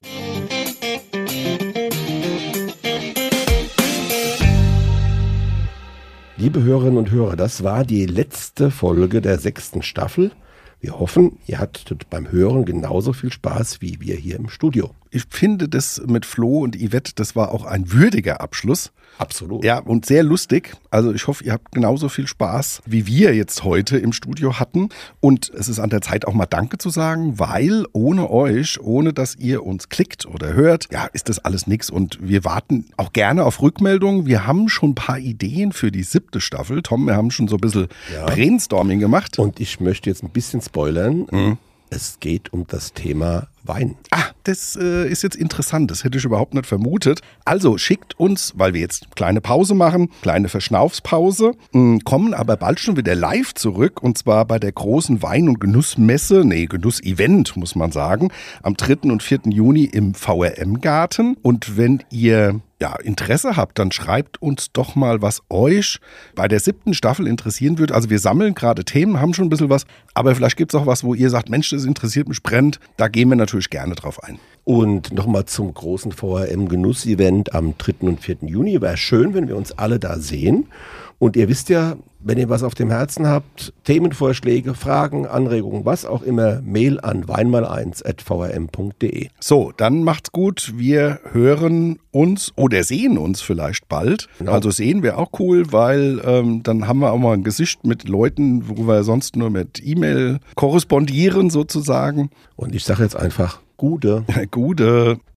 Liebe Hörerinnen und Hörer, das war die letzte Folge der sechsten Staffel. Wir hoffen, ihr hattet beim Hören genauso viel Spaß wie wir hier im Studio. ich finde das mit Flo und Yvette, das war auch ein würdiger Abschluss. Absolut. Ja, und sehr lustig. Also ich hoffe, ihr habt genauso viel Spaß, wie wir jetzt heute im Studio hatten. Und es ist an der Zeit auch mal Danke zu sagen, weil ohne euch, ohne dass ihr uns klickt oder hört, ja, ist das alles nix. Und wir warten auch gerne auf Rückmeldungen. Wir haben schon ein paar Ideen für die siebte Staffel. Tom, wir haben schon so ein bisschen Ja. Brainstorming gemacht. Und ich möchte jetzt ein bisschen spoilern. Es geht um das Thema Wein. Ah, das äh, ist jetzt interessant. Das hätte ich überhaupt nicht vermutet. Also schickt uns, weil wir jetzt kleine Pause machen, kleine Verschnaufspause, mh, kommen aber bald schon wieder live zurück und zwar bei der großen Wein- und Genussmesse, nee, Genussevent muss man sagen, am 3. und 4. Juni im VRM-Garten. Und wenn ihr ja, Interesse habt, dann schreibt uns doch mal, was euch bei der siebten Staffel interessieren würde. Also wir sammeln gerade Themen, haben schon ein bisschen was, aber vielleicht gibt es auch was, wo ihr sagt, Mensch, das interessiert mich brennt. Da gehen wir natürlich gerne drauf ein. Und nochmal zum großen VRM-Genuss-Event am 3. und 4. Juni. Wäre schön, wenn wir uns alle da sehen. Und ihr wisst ja, wenn ihr was auf dem Herzen habt, Themenvorschläge, Fragen, Anregungen, was auch immer, Mail an weinmal1.vrm.de. So, dann macht's gut. Wir hören uns oder sehen uns vielleicht bald. Genau. Also sehen wir auch cool, weil ähm, dann haben wir auch mal ein Gesicht mit Leuten, wo wir sonst nur mit E-Mail korrespondieren sozusagen. Und ich sage jetzt einfach, Gute. <laughs> Gute.